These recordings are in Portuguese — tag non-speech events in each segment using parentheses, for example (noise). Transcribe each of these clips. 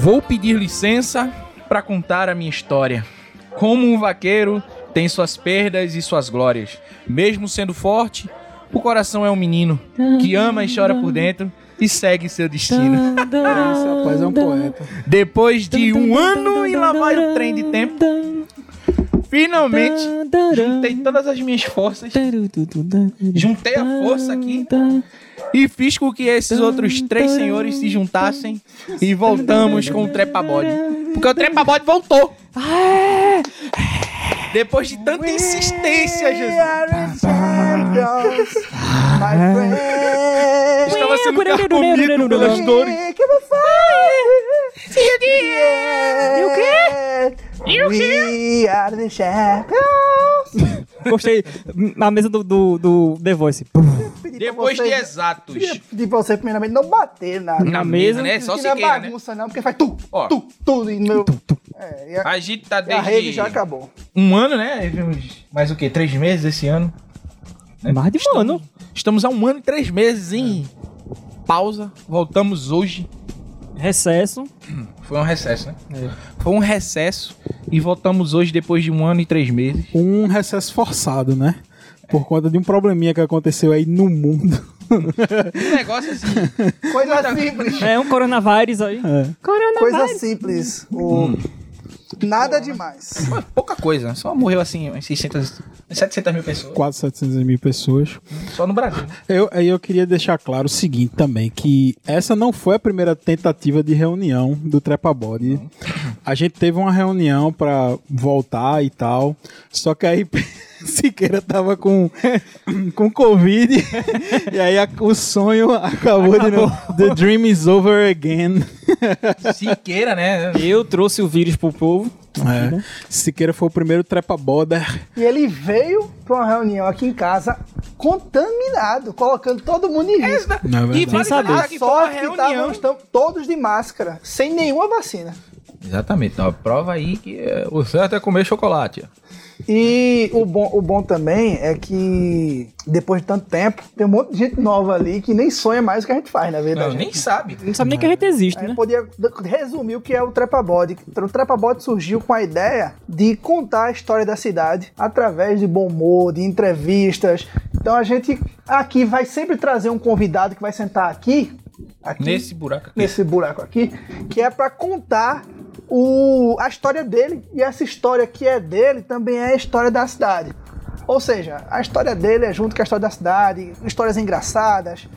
Vou pedir licença para contar a minha história. Como um vaqueiro tem suas perdas e suas glórias. Mesmo sendo forte, o coração é um menino que ama e chora por dentro e segue seu destino. Esse rapaz é um poeta. Depois de um ano e lá vai o trem de tempo, finalmente juntei todas as minhas forças, juntei a força aqui e fiz com que esses outros três senhores se juntassem e voltamos com o trepa-bode. Porque o trepa-bode voltou. Depois de tanta insistência, Jesus. Estava sendo carcomido pelas dores. E o quê? E o quê? We are the champions. Gostei. Na mesa do, do, do The Voice. Depois de exatos. Queria pedir pra você, primeiramente, não bater na, Na mesa, né? Só que se não é queira, né? bagunça, não, porque faz tu, Ó. tu, tudo. E meu... É, e a, A gente tá e a rede desde já acabou. um ano, né? Mais o quê? Três meses esse ano? Mais de um Estamos- ano. Estamos há um ano e três meses em pausa. Voltamos hoje. Recesso. (clears throat) Foi um recesso, né? É. Foi um recesso e voltamos hoje depois de um ano e três meses. Um recesso forçado, né? Por conta de um probleminha que aconteceu aí no mundo. Um negócio assim. Coisa simples. É um coronavírus aí. Coisa simples. O... Hum. Nada demais. Pô, pouca coisa. Só morreu assim, umas 600, 700 mil pessoas. Quase 700 mil pessoas. Só no Brasil. né? Eu, aí eu queria deixar claro o seguinte também, que essa não foi a primeira tentativa de reunião do Trepa Body. A gente teve uma reunião pra voltar e tal, só que aí (laughs) Siqueira tava com, (coughs) com Covid e aí a- o sonho acabou, de novo. The dream is over again. (laughs) Siqueira, né? Eu trouxe o vírus pro povo. É. Siqueira foi o primeiro Trepa Boder. E ele veio pra uma reunião aqui em casa contaminado, colocando todo mundo em risco. Não é E vale saber. que sorte que reunião. estavam estão todos de máscara, sem nenhuma vacina. Exatamente. Então, prova aí que é, o certo é comer chocolate. E o bom, o bom também é que depois de tanto tempo, tem um monte de gente nova ali que nem sonha mais o que a gente faz, na verdade. Não, nem sabe. Não sabe nem que a gente existe, Aí né? eu podia resumir o que é o Trepa Body. O Trepa Body surgiu com a ideia de contar a história da cidade através de bom humor, de entrevistas. Então a gente aqui vai sempre trazer um convidado que vai sentar aqui, aqui Nesse buraco aqui. nesse buraco aqui, que é para contar o, a história dele. E essa história que é dele também é a história da cidade. Ou seja, a história dele é junto com a história da cidade, histórias engraçadas.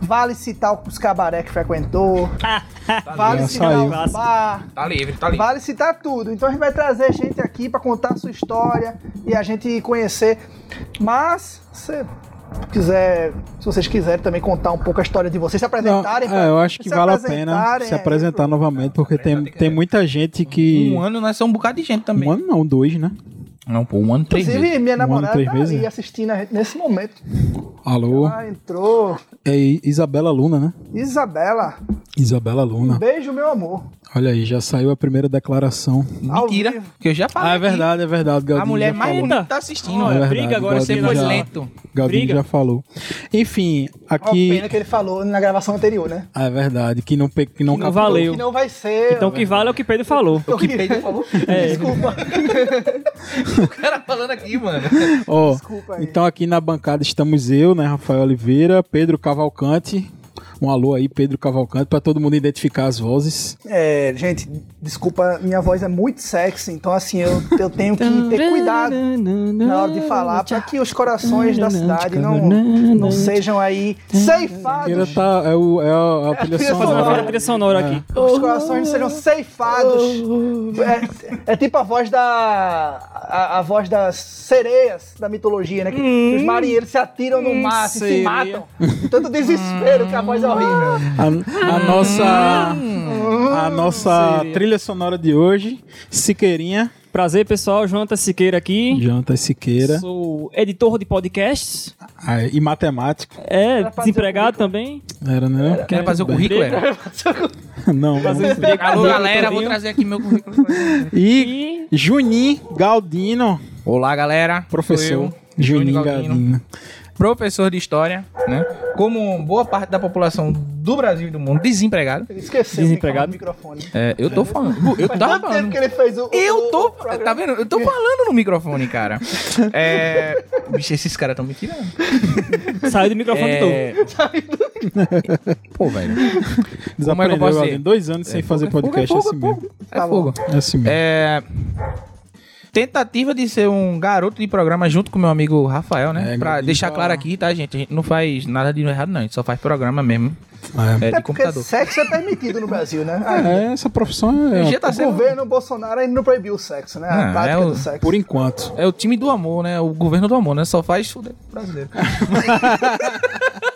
Vale citar os cabaré que frequentou. (laughs) vale Já citar saiu. o bar. Tá livre, tá livre. Vale citar tudo. Então a gente vai trazer gente aqui para contar a sua história e a gente conhecer. Mas, se quiser, se vocês quiserem também contar um pouco a história de vocês, se Não, apresentarem. pra- é, eu acho que se vale a pena se é, apresentar novamente, porque tem, tem muita gente que. Um ano nós somos um bocado de gente também. Um ano não, dois, né? Não, pô, um ano, três Inclusive, meses. minha Um ano, namorada três tá meses, ali é. assistindo a gente nesse momento. Alô? Ah, entrou. É Isabela Luna, né? Isabela, Isabela um Luna. beijo, meu amor. Olha aí, já saiu a primeira declaração. Mentira, que eu já falei. Ah, é aqui. verdade, é verdade. A Galdinho mulher já mais falou. bonita tá assistindo. É verdade, briga agora, Você foi já- lento. Galdinho Briga. já falou. Enfim, aqui. pena que ele falou na gravação anterior, né? Ah, é verdade, que não, pe- que não, Que não captou. valeu. Que não vai ser. Então o que vale é o que Pedro falou. O que Pedro falou? (laughs) Desculpa. (laughs) O cara falando aqui, mano. Ó, Desculpa aí. então aqui na bancada estamos eu, né, Rafael Oliveira, Pedro Cavalcante. Um alô aí, Pedro Cavalcante, pra todo mundo identificar as vozes. É, gente, desculpa, minha voz é muito sexy, então assim, eu, eu tenho que ter cuidado na hora de falar para que os corações da cidade não, não sejam aí ceifados. tá, é, o, é a, a trilha trilha Fazer uma sonora. trilha sonora aqui. Os corações sejam ceifados. É, é tipo a voz da. A, a voz das sereias da mitologia, né? Que os marinheiros se atiram no mar, se matam. Tanto desespero que a voz é horrível. A, a nossa, a nossa Seria. trilha sonora de hoje, Siqueirinha, Prazer, pessoal. Jonathan Siqueira aqui. Janta Siqueira, Sou editor de podcasts. ah, e matemático. É, Era desempregado também. Era, né? Quer fazer o currículo, era? (laughs) Não, Fazer. Alô, galera, vou trazer aqui meu currículo. E Juninho Galdino, Olá, galera. Professor Juninho Júnior Galdino. Professor de história, né? Como boa parte da população do Brasil e do mundo, desempregado. Ele esqueceu Desempregado. de microfone. É, eu tô falando. Eu tava falando. que ele fez o. Eu tô. Tá vendo? Eu tô falando no microfone, cara. (laughs) É. Bicho, esses caras tão me tirando. (laughs) Saiu do microfone de novo. (laughs) É... Pô, velho. Desaprendeu, posso Galdino. ser? Dois anos sem fazer podcast é é fogo, assim é mesmo. fogo. É Tá bom. fogo. É assim mesmo. É. Tentativa de ser um garoto de programa junto com meu amigo Rafael, né? É, pra deixar tá- claro aqui, tá, gente? A gente não faz nada de errado, não. A gente só faz programa mesmo. É. É, É de porque computador. sexo é permitido no Brasil, né? É, essa profissão é, Já tá O sendo. governo Bolsonaro ainda não proibiu o sexo, né? A Ah, prática é o- do sexo. por enquanto. É o time do amor, né? O governo do amor, né? Só faz fuder brasileiro. (laughs)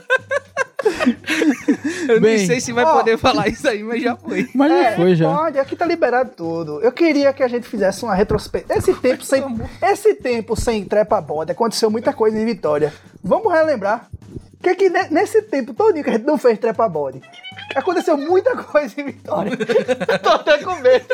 (laughs) Eu Bem, nem sei se vai ó. poder falar isso aí, mas já foi. (laughs) Mas já É, foi já. Pode, aqui tá liberado tudo. Eu queria que a gente fizesse uma retrospectiva. Esse tempo sem, esse tempo sem trepa bode aconteceu muita coisa em Vitória. Vamos relembrar. Que que ne- nesse tempo todinho que a gente não fez trepa bode, aconteceu muita coisa em Vitória. Eu (laughs) tô até com medo.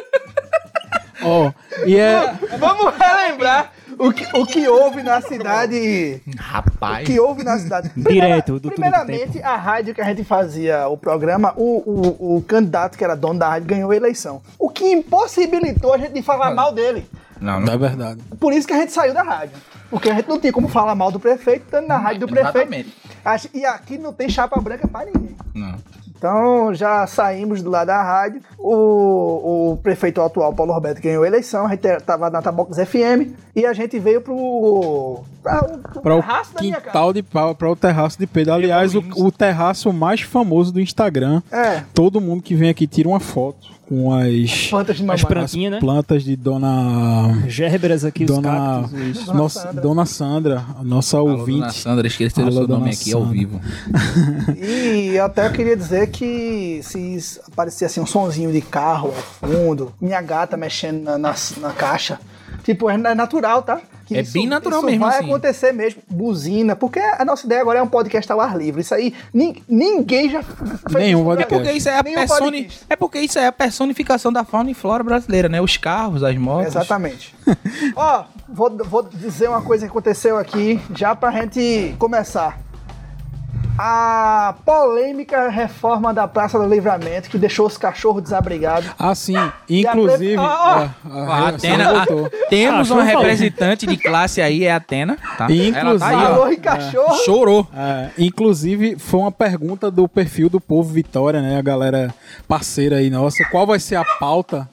Ó, e é. Vamos relembrar o que, o que houve na cidade. O Rapaz. que houve na (laughs) cidade. Direto, do Tudo Primeiramente, a rádio que a gente fazia o programa, o, o, o candidato que era dono da rádio ganhou a eleição. O que impossibilitou a gente de falar mal dele. Não, É verdade. Por isso que a gente saiu da rádio. Porque a gente não tinha como falar mal do prefeito, estando na rádio do prefeito. Exatamente. E aqui não tem chapa branca pra ninguém. Não. Então já saímos do lado da rádio. O, o prefeito atual, Paulo Roberto, ganhou a eleição. A gente estava na Tabocas FM. E a gente veio pro. Para o terraço da minha casa. quintal de pau, para o terraço de Pedro. Aliás, o, o terraço mais famoso do Instagram. É, Todo mundo que vem aqui tira uma foto com as, plantas de As mamãe. plantinhas, né? plantas de Dona. Gérberas aqui, os Dona, cactos. os- Dona nossa, Sandra. Dona Sandra, a nossa Alô, ouvinte. dona Sandra, esqueci o seu dona nome aqui ao Sandra. vivo. (laughs) E até eu queria dizer que se aparecer assim um sonzinho de carro ao fundo, minha gata mexendo na, na, na caixa, tipo, é é natural, tá? Que É bem natural isso mesmo, vai assim. acontecer mesmo, buzina, porque a nossa ideia agora é um podcast ao ar livre. Isso aí, nin- ninguém já fez Nenhum isso É porque isso é a personi... É porque isso é a personificação da fauna e flora brasileira, né? Os carros, as motos. Exatamente. (laughs) Ó, vou, vou dizer uma coisa que aconteceu aqui, já pra gente começar. A polêmica reforma da Praça do Livramento, que deixou os cachorros desabrigados. Ah, sim. Inclusive. A Ah, é, A a- Atena, temos Ah, uma falou. representante de classe aí, é a Atena, tá? E, Ela tá aí, inclusive- cachorro. Chorou. É, inclusive, foi uma pergunta do perfil do Povo Vitória, né? A galera parceira aí nossa. Qual vai ser a pauta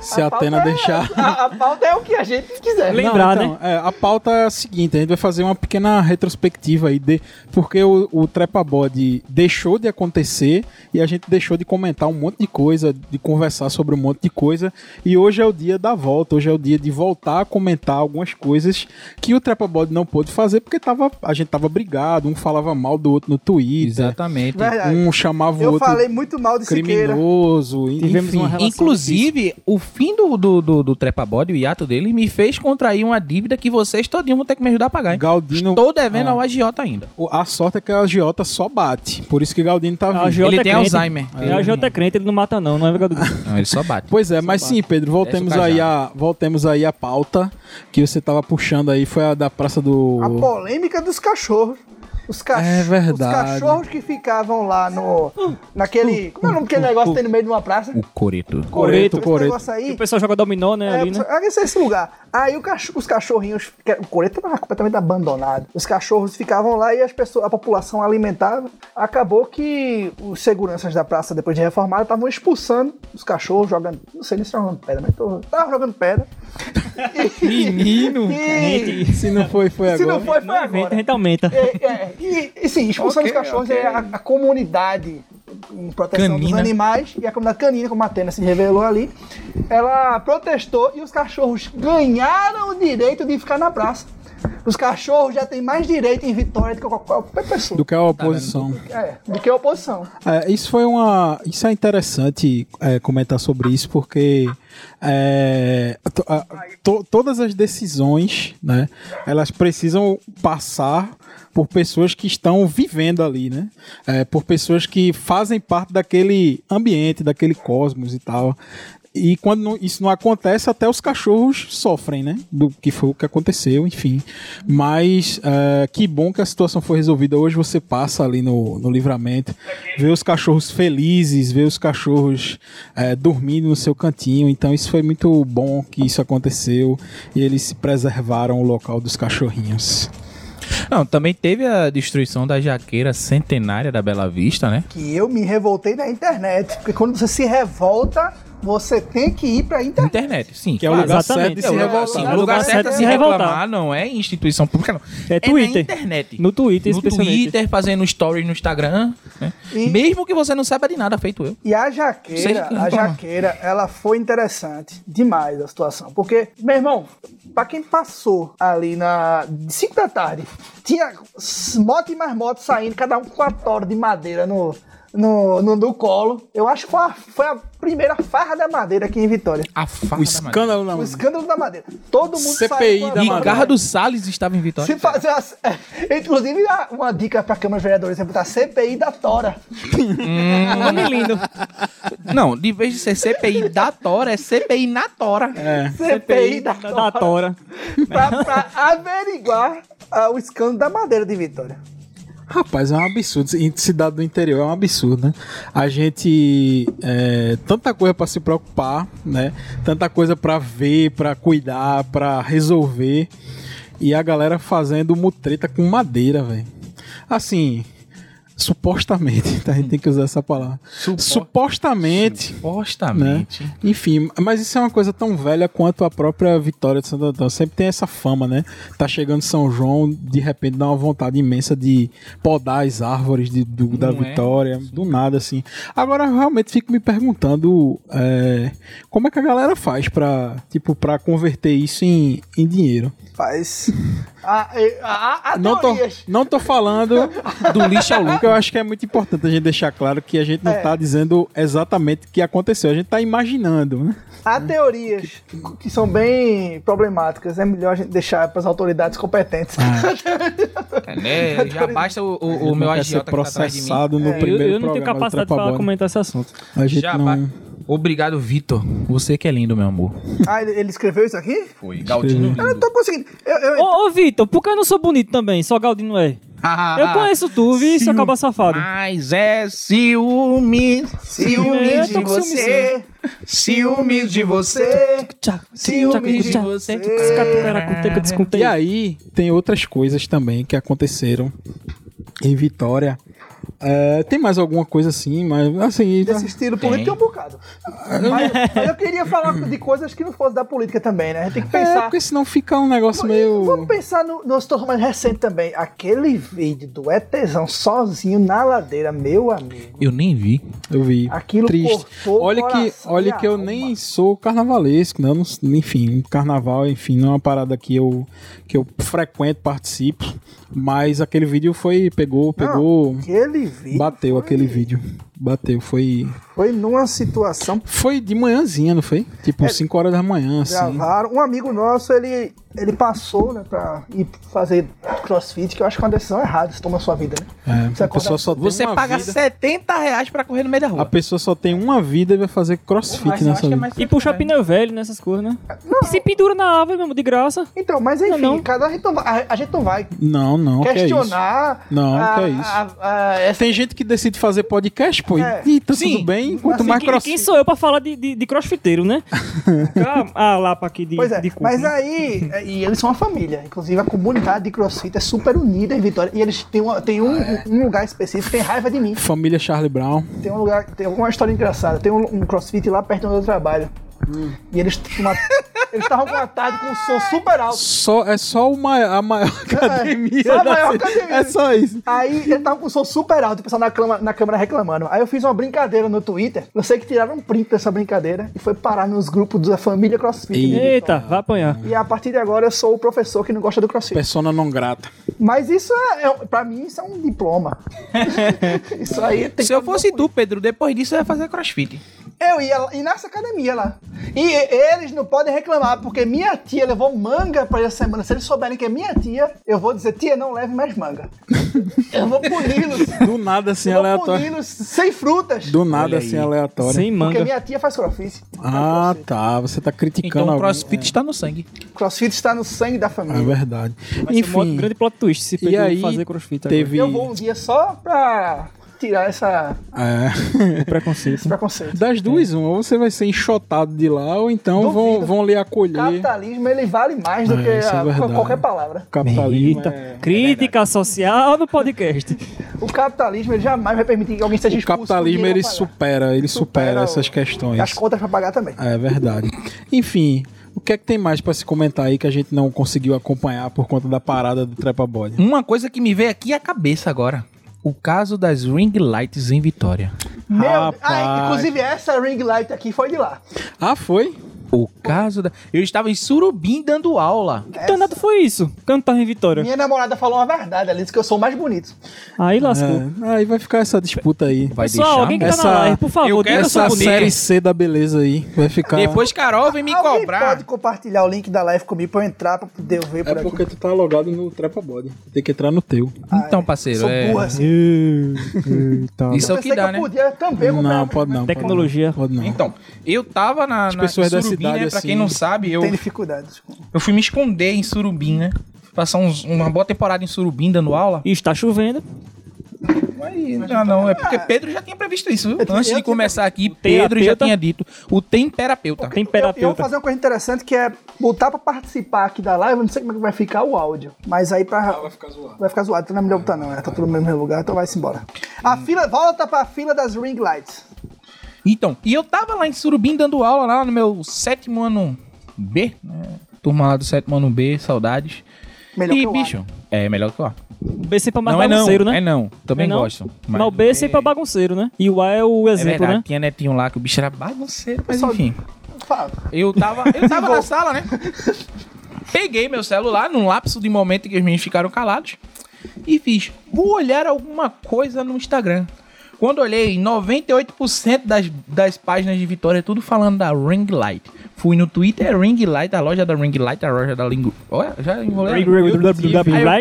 se a, Atena pauta é- deixar? (laughs) A, a pauta é o que a gente quiser. Lembra- Lembrar, Não, então, é, a pauta é a seguinte: a gente vai fazer uma pequena retrospectiva aí, de, porque o, o Trepa Body deixou de acontecer e a gente deixou de comentar um monte de coisa, de conversar sobre um monte de coisa. E hoje é o dia da volta, hoje é o dia de voltar a comentar algumas coisas que o Trepa Body não pôde fazer porque tava, a gente tava brigado, um falava mal do outro no Twitter, Exatamente. Verdade. um chamava o Eu outro falei muito mal de Siqueira. criminoso, Tivemos enfim. uma relação Inclusive, o fim do, do, do, do Trepa Body, o hiato dele, me fez contrair uma dívida que vocês todinho vão ter que me ajudar a pagar. hein? Galdino- Estou devendo Ah. ao agiota ainda. O- A sorte é que a agiota só bate, por isso que Galdino tá vivo. agiota Ele é tem crente. Alzheimer. É, A agiota é crente, ele não mata não, não é verdade? (laughs) Não, ele só bate. Pois é, mas sim, Pedro, voltemos Desce o aí, a, voltemos aí a pauta que você tava puxando aí, foi a da Praça do... A polêmica dos cachorros. Os, cach... É verdade. os cachorros que ficavam lá no. Naquele. Como é o nome daquele negócio que tem no meio de uma praça? O coreto. Coreto, Esse coreto. Aí. o pessoal joga dominó, né, É, ali, né? esse- esse lugar. Aí o cach- os cachorrinhos. O coreto estava completamente abandonado. Os cachorros ficavam lá e as pessoas, a população alimentava. Acabou que os seguranças da praça, depois de reformada, estavam expulsando os cachorros, jogando. Não sei nem se jogando pedra, mas tô, tava jogando pedra. (laughs) Menino! E, Se não foi, foi se agora. não foi, foi No evento a agora. gente aumenta. É, é, e, e sim, expulsando Ok, os cachorros é a, a comunidade em proteção dos Canina. animais e a comunidade canina, como a Atena se revelou ali, ela protestou e os cachorros ganharam o direito de ficar na praça. Os cachorros já têm mais direito em Vitória do que qualquer pessoa. Do que a oposição. É, do que a oposição. É, isso foi uma. Isso é interessante é, comentar sobre isso, porque é, to- a- to- todas as decisões, né, elas precisam passar por pessoas que estão vivendo ali, né? É, por pessoas que fazem parte daquele ambiente, daquele cosmos e tal. e quando isso não acontece, até os cachorros sofrem, né? Do que foi o que aconteceu, enfim. Mas é, que bom que a situação foi resolvida. Hoje você passa ali no, no livramento, vê os cachorros felizes, vê os cachorros é, dormindo no seu cantinho. Então isso foi muito bom que isso aconteceu e eles se preservaram o local dos cachorrinhos. Não, também teve a destruição da jaqueira centenária da Bela Vista, né? Que eu me revoltei na internet. Porque quando você se revolta, você tem que ir pra internet. Internet, sim. Que é o lugar Exatamente. certo de É, se o lugar, revoltar. sim, É o o lugar lugar certo de se revoltar. reclamar não é instituição pública, não. É Twitter. na internet. No Twitter, no. Twitter, fazendo stories no Instagram. né? E- Mesmo que você não saiba de nada, feito eu. E a jaqueira, que a jaqueira, ela foi interessante demais a situação. Porque, meu irmão, pra quem passou ali na 5 da tarde, tinha moto e mais moto saindo, cada um com a tora de madeira no, no, no, no colo. Eu acho que foi a, foi a primeira farra da madeira aqui em Vitória. A farra O escândalo na O escândalo da madeira. Todo mundo CPI saiu a da madeira. Garra do Salles estava em Vitória. Se fazer as- é, Inclusive, a- uma dica pra Câmara de Vereadores é botar CPI da Tora. Nome lindo. Não, de vez de ser CPI da Tora, é CPI na Tora. É. CPI da Da, da Tora. Tora. pra, pra averiguar ah, o escândalo da madeira de Vitória. Rapaz, é um absurdo. Cidade do interior é um absurdo, né? A gente. É, tanta coisa pra se preocupar, né? Tanta coisa pra ver, pra cuidar, pra resolver. E a galera fazendo mutreta com madeira, velho. Assim. Supostamente, tá? a gente tem que usar essa palavra. Supo- Supostamente. Supostamente. Né? Enfim, mas isso é uma coisa tão velha quanto a própria vitória de Santo Antônio. Sempre tem essa fama, né? Tá chegando São João, de repente dá uma vontade imensa de podar as árvores de- do- da é? vitória, do nada, assim. Agora, eu realmente fico me perguntando é, como é que a galera faz pra, tipo, pra converter isso em, em dinheiro. Faz. A, a, a, Não tô, não tô falando do lixo ao lucro. Eu acho que é muito importante a gente deixar claro que a gente não É. tá dizendo exatamente o que aconteceu. A gente tá imaginando, né? Há teorias que são bem problemáticas. É melhor a gente deixar para as autoridades competentes. É, né? Já basta o, o, o meu ser agiota que tá atrás de mim. processado no É, Eu, primeiro eu não tenho programa do capacidade para comentar esse assunto. A gente Já não... ba- Obrigado, Vitor. Você que é lindo, meu amor. ah, ele, ele escreveu isso aqui? Foi. Galdino Eu não tô conseguindo. Eu, eu- Ô, ô Vitor, por que eu não sou bonito também? Só Galdino é. (laughs) Eu conheço tu, vi, seu acaba safado. Mas é ciúme, ciúme Eu de você, ciúme de você. Tchá, Ciúme de você. E aí, tem outras coisas também que aconteceram em Vitória. É, tem mais alguma coisa assim, mas assim. desse estilo político tem um bocado. Mas, mas eu queria falar de coisas que não fossem da política também, né? A gente tem que É, pensar. porque senão fica um negócio meio. Vamos pensar no, no situação mais recente também. Aquele vídeo do ETzão sozinho na ladeira, meu amigo. Eu nem vi. Eu vi. Aquilo Triste. Olha que, olha que eu alma. nem sou carnavalesco, né? Não- enfim, carnaval, enfim, não é uma parada que eu, que eu frequento, participo. Mas aquele vídeo foi. Pegou, pegou. Aquele vídeo bateu aquele vídeo. Bateu. Foi. foi numa situação Foi de manhãzinha, não foi? Tipo, 5 horas da manhã, assim. gravaram. Um amigo nosso, ele, ele passou, né, pra ir fazer crossfit, que eu acho que é uma decisão errada, se toma a sua vida, né? É, Você a pessoa só tem Você uma paga vida. 70 reais pra correr no meio da A rua. pessoa só tem uma vida e vai fazer crossfit nessa é vida. mais E puxar pneu velho nessas coisas, né? E se pendura na árvore mesmo, de graça. Então, mas enfim, Não, não. cada a gente não vai, a, a gente não vai Não, não, que é isso. questionar. Não, a- que é isso. a- a- essa- Tem gente que decide fazer podcast, pô, É. e tá Sim. tudo bem, quanto Assim, mais quem, crossfit. quem sou eu pra falar de, de, de crossfiteiro, né? ah, lá pra aqui de, Pois é, de mas né? aí, é, e eles são uma família. Inclusive, a comunidade de CrossFit é super unida em Vitória. E eles têm, uma, têm um, um lugar específico, tem raiva de mim. Família Charlie Brown. Tem um lugar, tem uma história engraçada. Tem um, um CrossFit lá perto onde eu trabalho. E eles uma- eles estavam com uma tarde com um som super alto. Só, é só uma, a maior academia. só a maior academia. É só isso. Aí ele tava com um som super alto, o pessoal na, clama- na câmera reclamando. Aí eu fiz uma brincadeira no Twitter. Eu sei que tiraram um print dessa brincadeira e foi parar nos grupos da família CrossFit. Eita, vai apanhar. E a partir de agora eu sou o professor que não gosta do CrossFit. Persona não grata. Mas isso é, é pra mim, isso é um diploma. (laughs) isso aí tem Se eu fosse tu, Pedro, depois disso eu ia fazer crossfit. Eu ia lá- ir nessa academia lá. E e- eles não podem reclamar, porque minha tia levou manga pra essa semana. Se eles souberem que é minha tia, eu vou dizer, tia, não leve mais manga. (laughs) Eu vou puni-los. Do nada assim, Eu vou aleatório. puni-los sem frutas. Do nada Olha assim, aí. aleatório. Sem Porque manga. minha tia faz crossfit. Ah, tá. Você tá criticando Então o alguém. crossfit está no sangue. Crossfit está no sangue da É família. verdade. Vai ser um Enfim, grande plot twist se e aí fazer crossfit teve... Eu vou um dia só pra tirar essa, É. O (laughs) preconceito. esse preconceito. Das duas, uma, ou você vai ser enxotado de lá, ou então vão, Duvido. vão lhe O acolher. capitalismo, ele vale mais do É, que é a- qualquer palavra. Capitalismo é- crítica social no podcast. O capitalismo, ele jamais vai permitir que alguém seja O expulso. capitalismo por ele supera, ele supera, Supera essas o- questões. As contas pra pagar também. É verdade. Enfim, o que é que tem mais pra se comentar aí que a gente não conseguiu acompanhar por conta da parada do Trepa Body? Uma coisa que me veio aqui à cabeça agora. O caso das ring lights em Vitória. Meu, Rapaz. ah, inclusive essa ring light aqui foi de lá. Ah, foi? O caso da... Eu estava em Surubim dando aula. Que danado foi isso? Cantar em Vitória. Minha namorada falou uma verdade, ela disse que eu sou o mais bonito. Aí lascou. É, aí vai ficar essa disputa aí. Vai Pessoal, deixar? alguém que tá Essa- na live, por favor, Eu quero Essa bonita. série C da beleza aí vai ficar. Depois Carol vem me Alguém cobrar. pode compartilhar o link da live comigo pra eu entrar, pra poder ver por É aqui. porque tu tá logado no Trepa Body. Tem que entrar no teu. Então, parceiro, Sou é... burra assim. Eita. Isso é Eu o que dá, eu né? podia também Não, pode não. Tecnologia. Pode não. Então, eu tava na, na pessoas da Surubim, cidade, né? Pra assim, quem não sabe, eu, Tem dificuldades. eu fui me esconder em Surubim, né? Passar uns- uma boa temporada em Surubim dando aula. E está chovendo. Aí, não, não, é porque Pedro já tinha previsto isso. viu? Antes eu de começar aqui, Pedro já tinha dito. O temperapeuta. Eu, eu vou Temperapeuta. fazer uma coisa interessante que é botar pra participar aqui da live. Eu não sei como é que vai ficar o áudio. Mas aí pra. vai ficar zoado. Vai ficar zoado. Então não é melhor botar, não. É, tá tudo no mesmo lugar, então vai-se embora. A fila, volta pra fila das ring lights. Então, e eu tava lá em Surubim dando aula lá no meu sétimo ano B, né? Turma lá do sétimo ano B, saudades. Melhor e, que o A. bicho, é melhor que o A. O B sempre é mais Não é não, bagunceiro, né? é não. Também É não? gosto. Mas o B sempre é bagunceiro, né? E o A é o É exemplo, verdade, né? tinha netinho lá que o bicho era bagunceiro, mas Só- enfim. Fala. Eu tava, eu tava na sala, né? Peguei meu celular num lapso de momento em que os meninos ficaram calados e fiz, vou olhar alguma coisa no Instagram. Quando olhei, 98% das, das páginas de Vitória, tudo falando da Ring Light. Fui no Twitter, Ring Light, a loja da Ring Light, a loja da Lingo. Olha, já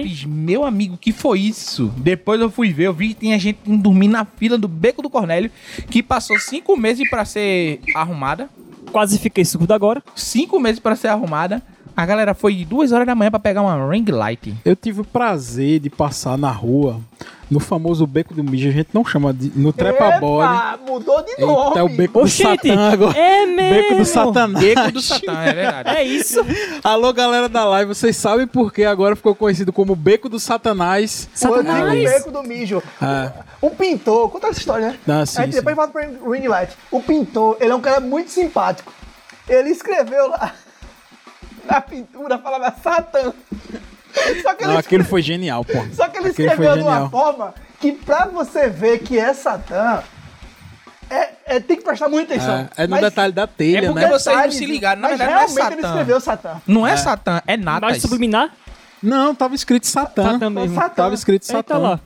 fiz, meu amigo, que foi isso? Depois eu fui ver, eu vi que tinha gente indo dormir na fila do Beco do Cornélio, que passou cinco meses pra ser arrumada. Quase fiquei surdo agora. Cinco meses pra ser arrumada. A galera foi de duas horas da manhã pra pegar uma ring light. Eu tive o prazer de passar na rua, no famoso Beco do Mijo, a gente não chama de. No Trepa Body. Mudou de nome. Eita, é o Beco do Satã agora. é mesmo. Beco do Satanás. Beco do Satã, é verdade. É isso. Alô, galera da live, vocês sabem por que agora ficou conhecido como Beco do Satanás? O Satanás. beco do mijo. É. O pintor, conta essa história, né? Ah, sim, Aí depois volta pro ring light. O pintor, ele é um cara muito simpático. Ele escreveu lá na pintura, falava Satã. Só que ele, Não, (laughs) aquilo foi genial, pô. só que ele Aquele foi escreveu de uma forma que pra você ver que é Satã, é, é- tem que prestar muita atenção. É, é no Mas detalhe da telha, É porque né? você- vocês não se ligaram, na mas verdade não é realmente ele Satã. escreveu Satã. Não é, Satã, é Natas. Mais subliminar? Não, tava escrito Satã. Satã mesmo. Satã. Tava escrito Eita Satã. lá.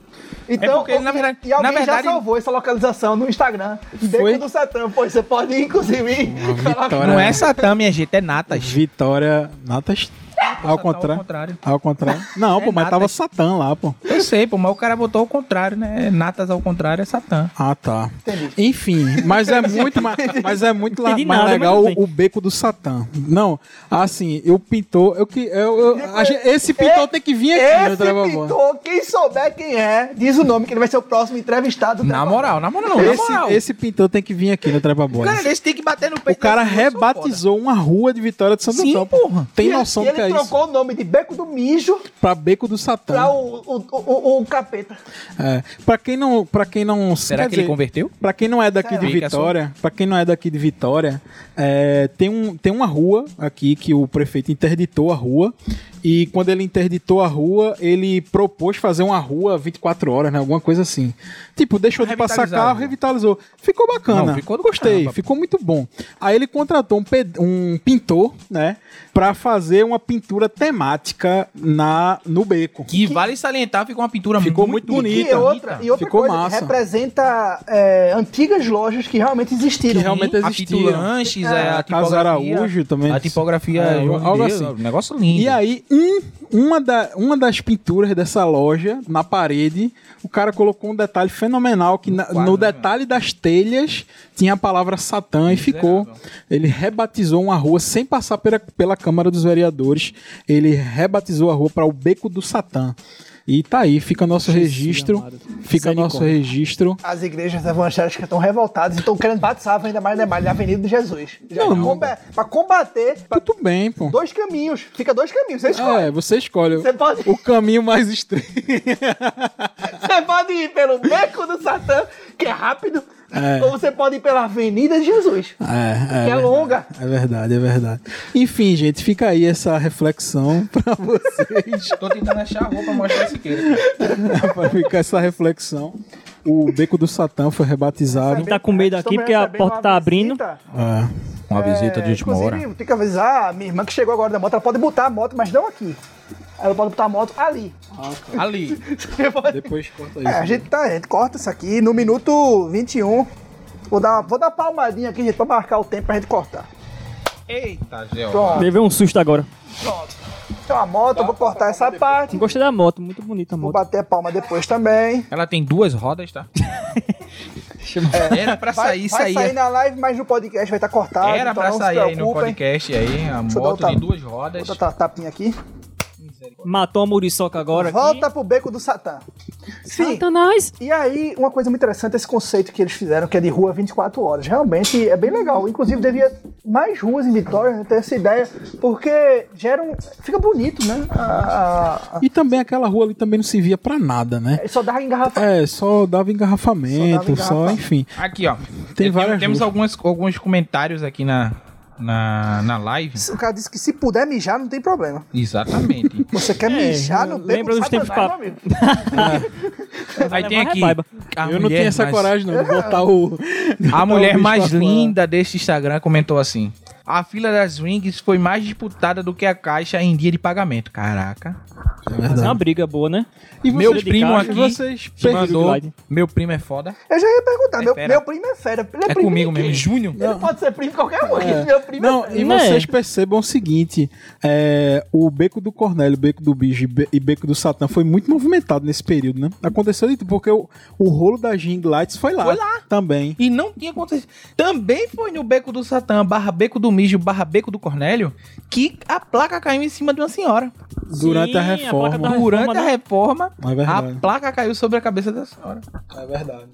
Então, porque, na verdade- e alguém na verdade- já salvou essa localização no Instagram. Foi? do Satã, pois você pode inclusive vitória. Não é Satã, minha gente, é Natas. Vitória. Natas. Ao contrário. ao contrário. Ao contrário. Não, É pô, mas Natas. tava Satã lá, pô. Eu sei, pô, mas o cara botou ao contrário, né? Natas ao contrário é Satã. Ah, tá. Entendi. Enfim, mas é muito, ma- mas é muito la- mais legal o, o beco do Satã. Não, assim, eu pintor, eu que eu, eu- a gente- esse pintor tem que vir aqui no Esse Treva Boa. pintor, quem souber quem é, diz o nome, que ele vai ser o próximo entrevistado. Na moral, na moral, não, na moral. Esse, esse pintor tem que vir aqui no Treva O Boa. cara desse tem que bater no O peito. cara eu sou foda. rebatizou uma rua de Vitória de Santo porra. Tem E noção do que é? Trocou o nome de Beco do Mijo Pra Beco do Satã. pra o, o, o, o capeta. É, pra quem não, para quem não, Será que ele dizer, converteu? Pra quem não é daqui de Fica Vitória, pra quem não é daqui de Vitória, é, tem, um, tem uma rua aqui que o prefeito interditou a rua E quando ele interditou a rua, ele propôs fazer uma rua 24 horas, né? Alguma coisa assim. Tipo, deixou de passar carro, revitalizou. Ficou bacana. Não, ficou Gostei, caramba. ficou muito bom. Aí ele contratou um, um pintor, né? Pra fazer uma pintura temática na, no beco. Que, vale salientar, ficou uma pintura Ficou muito, muito E bonita. outra, e outra Ficou coisa, massa. representa é, antigas lojas que realmente existiram. Que realmente A existiram. Pitulanches, é, a A Casa. Araújo também. A tipografia, É, João de algo Deus, assim. um negócio lindo. E aí, um, uma, da, uma das pinturas dessa loja, na parede, o cara colocou um detalhe fenomenal, que na- quadro, no né? detalhe das telhas tinha a palavra Satã e ficou. Ele rebatizou uma rua sem passar pela, pela Câmara dos Vereadores. Ele rebatizou a rua para o Beco do Satã. E tá aí, fica nosso registro. amado. Fica nosso registro. As igrejas evangélicas estão revoltadas e estão querendo batizar ainda mais, ainda mais na Avenida de Jesus. Já Não, não. comba- pra combater pra Tudo bem, pô. dois caminhos. Fica dois caminhos. Você escolhe. É, você escolhe Você pode- o caminho mais estreito. (laughs) Você pode ir pelo beco do Satã, que é rápido, É. ou você pode ir pela Avenida de Jesus, É, que é, é verdade. longa. É verdade, é verdade. Enfim, gente, fica aí essa reflexão (laughs) pra vocês. Tô tentando achar a roupa pra mostrar esse queira. (laughs) pra ficar essa reflexão. O Beco do Satã foi rebatizado. Quem tá com medo aqui porque a porta tá abrindo. visita. É. Uma visita É, de última hora. tem que avisar a minha irmã que chegou agora da moto. Ela pode botar a moto, mas não aqui. Ela pode botar a moto ali. Ali. (laughs) Você pode- Depois corta isso. É, a gente, tá, a gente corta isso aqui no minuto 21. Vou dar, vou dar uma palmadinha aqui, gente, pra marcar o tempo pra gente cortar. Eita, Gel. Pronto, Levei um susto agora. pronto. Tem uma moto, eu vou cortar essa parte. Gostei da moto, muito bonita a Vou moto. bater a palma depois também. Ela tem duas rodas, tá? (laughs) Era pra Vai, sair, vai sair. sair na live, mas no podcast vai estar cortado. Era então pra não se sair aí no podcast aí, a moto de tapa. duas rodas. Vou botar a tapinha aqui. Matou a muriçoca agora Volta aqui. pro beco do Satã. Sim. Satanás. E aí, uma coisa muito interessante, esse conceito que eles fizeram, que é de rua 24 horas. Realmente é bem legal. Inclusive, devia mais ruas em Vitória né, ter essa ideia, porque gera um. Fica bonito, né? A- a- a- E também aquela rua ali também não servia pra nada, né? só dá engarrafamento. É, só dava engarrafamento, Só só, dava engarrafamento. enfim. Aqui, ó. Tem Eu- várias Temos ruas. algumas, alguns comentários aqui na, na, na live. O cara disse que se puder mijar, não tem problema. Exatamente. (laughs) Você quer É, mijar no beco lembra do dos tempos amigo? (laughs) Aí tem aqui. Eu não tinha essa mais- coragem não, de botar o... A (laughs) mulher mais 24 horas. linda deste Instagram comentou assim: A fila das rings foi mais disputada do que a caixa em dia de pagamento. Caraca. É é uma briga boa, né? E Meu primo aqui vocês mandou. Meu primo é foda. Eu já ia perguntar. É meu, meu primo é fera. Ele é, É primo comigo mesmo, Júnior. Ele pode ser primo de qualquer um. Meu primo Não, é e fera. Né? vocês percebam o seguinte: é, o beco do Cornélio, o beco do Bicho e be- e beco do Satã foi muito movimentado nesse período, né? Aconteceu de tudo, porque o, o rolo da Jing Lights foi lá. Foi lá. Também. E não tinha acontecido. Também foi no Beco do Satã, barra Beco do Mijo, barra Beco do Cornélio, que a placa caiu em cima de uma senhora. Durante Sim, a a reforma. da Durante reforma, a né? reforma, É a placa caiu sobre a cabeça da senhora. É verdade.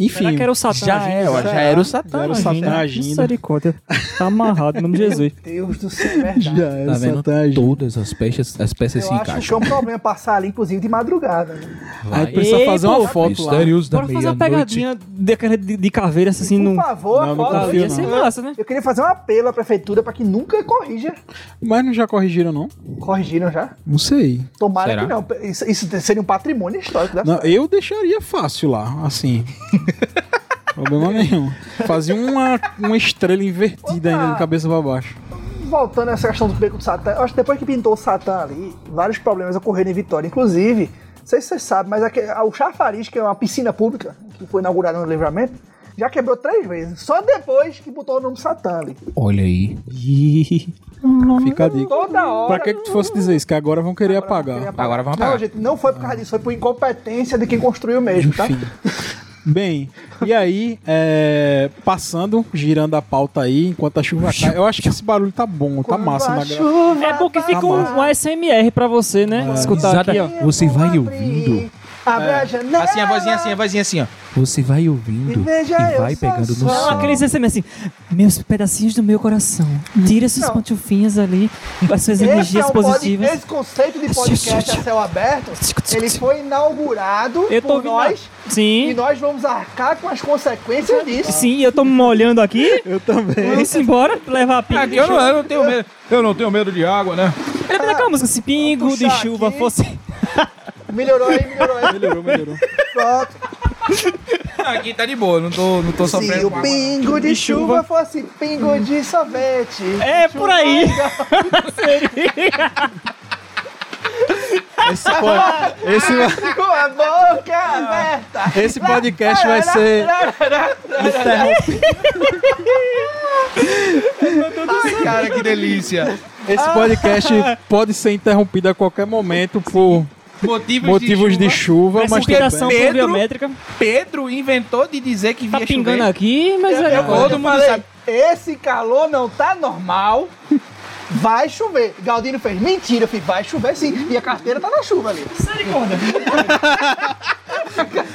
Enfim. Será que era o Satã? Já agindo? é, ó, já era o Já Satã. era o. Satã agindo. Misericórdia. Tá amarrado, nome de Jesus. (laughs) Deus do céu, é verdade. Já era Tá vendo? Satã agindo. Todas as peças, as peças Eu se acho que é encaixam. um problema passar ali, inclusive, de madrugada. Né? Aí precisa Ei, fazer pô, uma foto lá. Da Bora fazer uma pegadinha de, de caveira assim Por no. favor, Não, a não foto. não. massa, né? Eu queria fazer um apelo à prefeitura para que nunca corrija. Mas não já corrigiram, não? Corrigiram já? Não sei. Tomara Será? que não. Isso, isso seria um patrimônio histórico da Não, eu deixaria fácil lá, assim. (laughs) Problema nenhum. Fazia uma, uma estrela invertida ainda de cabeça pra baixo. Voltando a essa questão do beco do Satã, eu acho que depois que pintou o Satã ali, vários problemas ocorreram em Vitória. Inclusive, não sei se vocês sabem, mas aqui, o Chafariz, que é uma piscina pública, que foi inaugurada no livramento, já quebrou três vezes. Só depois que botou o nome Satã ali. Olha aí. Fica a dica. Toda hora. Pra que que tu fosse dizer isso? Que agora vão querer apagar. Agora Não, apagar. gente, não foi por causa disso, foi por incompetência de quem construiu mesmo, tá? Enfim. Bem, e aí, é, passando, girando a pauta aí, enquanto a chuva cai. Eu acho que esse barulho tá bom, tá massa na gravação. É bom que fica um, um ASMR pra você, né? Escutar Exata- aqui, ó. Você vai ouvindo. Abre a janela. Assim, a vozinha assim, a vozinha assim, ó. Você vai ouvindo E veja, e vai pegando no som. aqueles SMS assim, meus pedacinhos do meu coração. Tira essas Não. pantufinhas ali, as suas Esse, é energias um pod- positivas. esse conceito de podcast a céu aberto, ele foi inaugurado Eu tô por nós e Sim. nós vamos arcar com as consequências disso. Sim, eu tô me molhando aqui. Eu também. Vamos embora, levar a pica. Aqui eu não, eu não tenho medo. Eu não tenho medo de água, né? Lembra daquela música? Se pingo de chuva aqui. fosse. Melhorou aí, melhorou aí. Melhorou, melhorou. Pronto. Aqui tá de boa, não tô, não tô Se sofrendo. o com água, pingo de chuva fosse pingo de sorvete. É, por aí. (laughs) Esse, po- esse, (laughs) Com a boca aberta. esse podcast vai ser interrompido. Ai, cara, que delícia. Esse podcast pode ser interrompido a qualquer momento por Motivos, motivos de chuva, mas tudo Precipitação bem. Pedro- pluviométrica. Pedro inventou de dizer que Tá via pingando chover. aqui, mas Eu, é. eu, Todo eu mundo falei, sabe. esse calor não tá normal. Vai chover. Galdino fez mentira, eu fiz, vai chover sim. E a carteira tá na chuva ali. (laughs)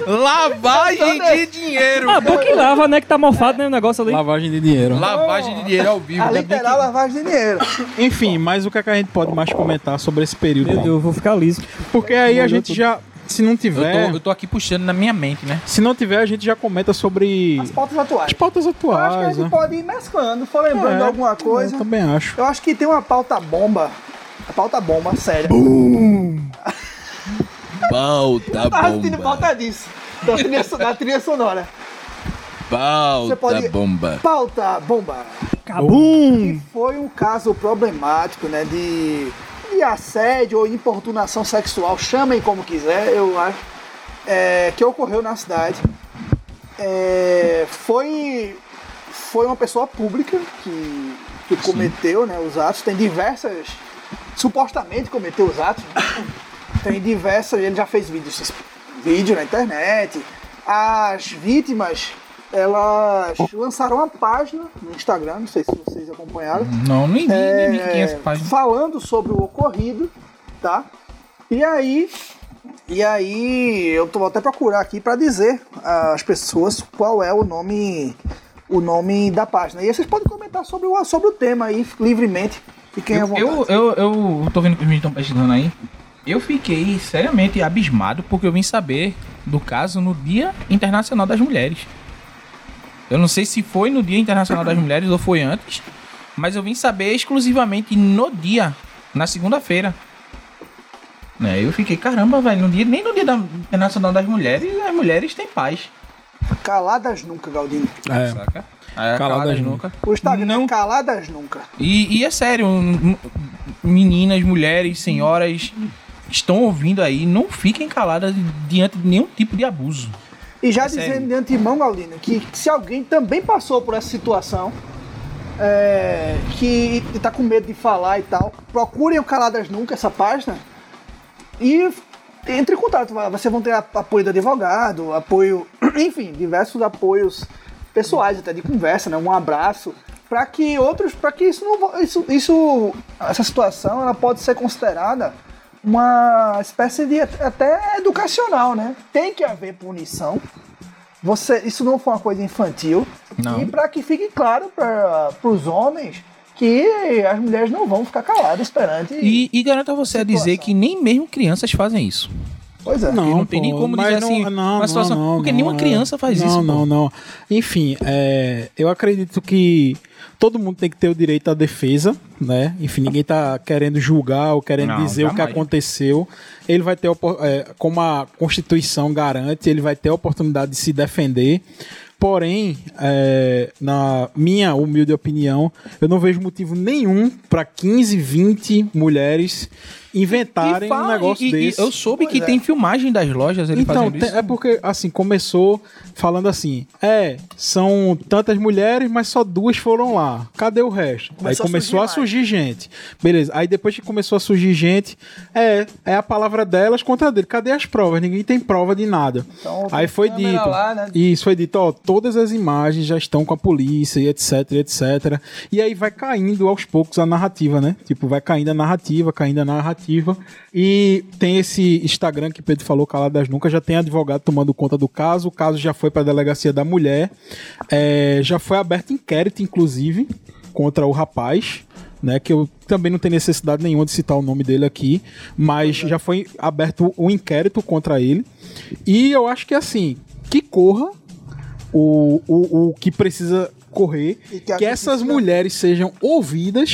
Lavagem de dinheiro. Ah, bom que lava, né? Que tá mofado, né? O negócio ali. Lavagem de dinheiro. Lavagem de dinheiro ao vivo. A literal lavagem de dinheiro. Enfim, mas o que, é que a gente pode mais comentar sobre esse período? Meu? Deus, eu vou ficar liso. Porque aí a gente já, se não Eu tiver, tô, eu tô aqui puxando na minha mente, né? se não tiver, a gente já comenta sobre As pautas atuais. as pautas Eu acho que a atuais, gente né? pode ir mesclando, for lembrando É, de alguma coisa. Eu também acho. Eu acho que tem uma pauta bomba. A pauta bomba, séria. (laughs) Pauta Tá assistindo pauta disso. Da trilha, da trilha sonora. Pauta pode- bomba. Pauta bomba. Cabum! Foi um caso problemático, né? De, de assédio ou importunação sexual, chamem como quiser, eu acho. é, que ocorreu na cidade. É, foi, foi uma pessoa pública que, que cometeu né, os atos. Tem diversas. Supostamente cometeu os atos. Tem diversas. Ele já fez vídeos, vídeo na internet. As vítimas. Elas lançaram uma página no Instagram, não sei se vocês acompanharam, Não, nem vi, nem vi tinha essa é, página. falando sobre o ocorrido, tá? E aí, e aí eu tô vou até procurar aqui para dizer às pessoas qual é o nome, o nome da página. E vocês podem comentar sobre o sobre o tema aí livremente. Fiquem à Eu, vontade. eu, eu, eu tô vendo que os meninos estão pesquisando aí. Eu fiquei seriamente abismado porque eu vim saber do caso no Dia Internacional das Mulheres. Eu não sei se foi no Dia Internacional das Mulheres ou foi antes, mas eu vim saber exclusivamente no dia, na segunda-feira. Né, eu fiquei, caramba, velho, no dia, nem no Dia da Internacional das Mulheres as mulheres têm paz. Caladas nunca, Galdino. É. Saca? Aí, Caladas nunca. O Instagram Não. é Caladas nunca. E, e é sério, meninas, mulheres, senhoras estão ouvindo aí, não fiquem caladas diante de nenhum tipo de abuso. E já É dizendo sério. de antemão, Galdino, que se alguém também passou por essa situação, é, que está com medo de falar e tal, procurem o Caladas Nunca, essa página, e entre em contato. Vocês vão ter apoio do advogado, apoio, (clears throat) enfim, diversos apoios pessoais, até de conversa, né? Um abraço, para que outros, para que isso não, isso, isso, essa situação, ela pode ser considerada uma espécie de até educacional, né? Tem que haver punição. Você, isso não foi uma coisa infantil. Não. E para que fique claro para os homens que as mulheres não vão ficar caladas perante. E, e garanto a você a dizer que nem mesmo crianças fazem isso. Pois é. Não, não tem nem pô, como mas dizer não- assim, não, uma situação- não, porque não, nenhuma é. criança faz não, isso, pô. Não, não, Enfim, é, eu acredito que todo mundo tem que ter o direito à defesa, né? Enfim, ninguém tá querendo julgar ou querendo Não, dizer o que jamais. aconteceu. Ele vai ter, é, como a Constituição garante, ele vai ter a oportunidade de se defender. Porém, é, na minha humilde opinião, eu não vejo motivo nenhum para 15, 20 mulheres inventarem um fala- negócio e- e desse. eu soube Pois que é. tem filmagem das lojas ele Então, fazendo tem- isso. é porque, assim, começou falando assim: é, são tantas mulheres, mas só duas foram lá. Cadê o resto? Começou aí a começou a surgir surgir, gente. Beleza. Aí depois que começou a surgir gente, é, é a palavra delas contra a dele. Cadê as provas? Ninguém tem prova de nada. Então, aí foi dito. lá, né? Isso foi dito, ó, todas as imagens já estão com a polícia e etc, etc. E aí vai caindo aos poucos a narrativa, né? Tipo, vai caindo a narrativa, caindo a narrativa. E tem esse Instagram que Pedro falou, Caladas Nunca, já tem advogado tomando conta do caso. O caso já foi para a delegacia da mulher. É, já foi aberto inquérito, inclusive, contra o rapaz. Né, que eu também não tenho necessidade nenhuma de citar o nome dele aqui, mas já foi aberto um inquérito contra ele. E eu acho que assim, que corra o, o, o que precisa correr, que que, essas mulheres sejam ouvidas,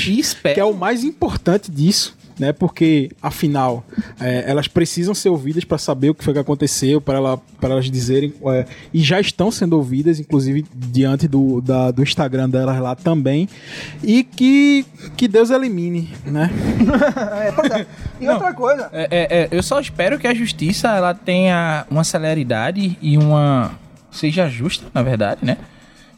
E que é o mais importante disso. Né? Porque, afinal, é, elas precisam ser ouvidas para saber o que foi que aconteceu, para ela, para elas dizerem. É, e já estão sendo ouvidas, inclusive diante do, da, do Instagram delas lá também. E que, que Deus elimine, né? (laughs) é, pois é. E Não. outra coisa, É, é, é, eu só espero que a justiça ela tenha uma celeridade e uma. seja justa, na verdade, né?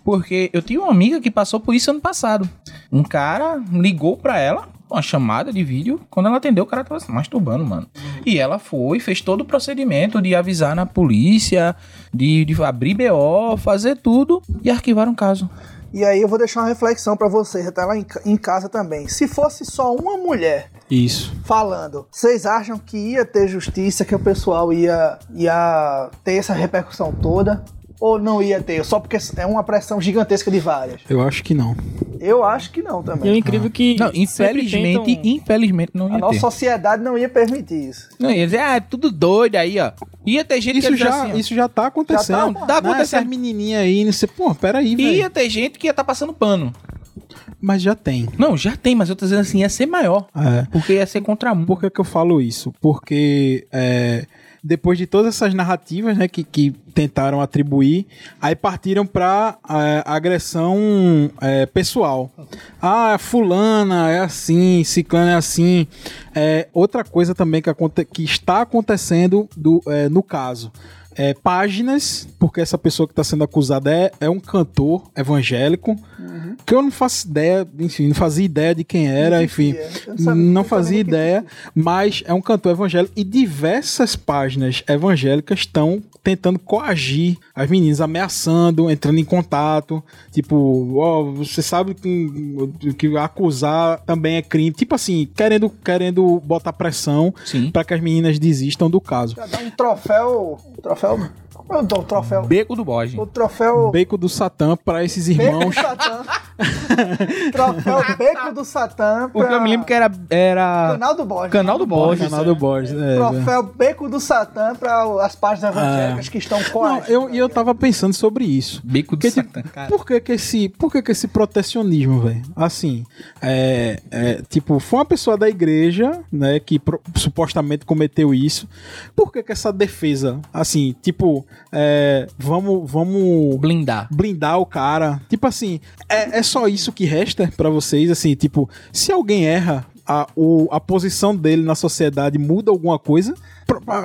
Porque eu tinha uma amiga que passou por isso ano passado. Um cara ligou pra ela, uma chamada de vídeo, quando ela atendeu, o cara tava se masturbando, mano. E ela foi, fez todo o procedimento de avisar na polícia, de, de abrir BO, fazer tudo e arquivaram o caso. e aí eu vou deixar uma reflexão pra vocês, até lá em, ca- em casa também. Se fosse só uma mulher Isso. falando, vocês acham que ia ter justiça, que o pessoal ia, ia ter essa repercussão toda? Ou não ia ter? Só porque é uma pressão gigantesca de várias. Eu acho que não. Eu acho que não E é também. incrível que. Não, infelizmente, tentam- infelizmente não A ia nossa ter. sociedade não ia permitir isso. Não, ia dizer, ah, é tudo doido aí, ó. Ia ter gente que Isso ia dizer já, assim, isso já tá acontecendo. Já tá, tá Né? acontecendo. Essas menininhas aí, não sei, pô, peraí, velho. Ia ter gente que ia estar passando pano. Mas já tem. Não, já tem, mas eu tô dizendo assim, ia ser maior. É. Porque ia ser contra um. Por que, que eu falo isso? Porque é, depois de todas essas narrativas né, que, que tentaram atribuir, aí partiram para agressão é, pessoal. Ah, fulana é assim, ciclana é assim. É, outra coisa também que, aconte- que está acontecendo do, é, no caso. É, páginas, porque essa pessoa que está sendo acusada é, é um cantor evangélico, que eu não faço ideia, enfim, não fazia ideia de quem era, enfim, não sabia- não não fazia ideia, mas é um cantor evangélico e diversas páginas evangélicas estão tentando coagir as meninas, ameaçando, entrando em contato, tipo, ó, você sabe que, que acusar também é crime, tipo assim, querendo, querendo botar pressão Sim. para que as meninas desistam do caso. Dá um troféu. Troféu. go. Como é o troféu? Beco do bode. O troféu. Beco do Satã para esses Beco do irmãos. Satã. (laughs) troféu Beco do Satã. Porque pra- eu me lembro que era. era... Canal do Borges. Canal do Borges. Canal do Borges. é, Troféu Beco do Satã para as páginas evangélicas que estão Não, coagindo. eu, e eu tava pensando sobre isso. Beco do Porque, tipo, Satã, cara. por que que esse, por que que esse protecionismo, velho? Assim, é, é, tipo, foi uma pessoa da igreja, né, que pro- supostamente cometeu isso. Por que que essa defesa, assim, tipo, é, vamos, vamos Blindar. blindar o cara. Tipo assim, é, é só isso que resta pra vocês, assim, tipo, se alguém erra, a, o, a posição dele na sociedade muda alguma coisa?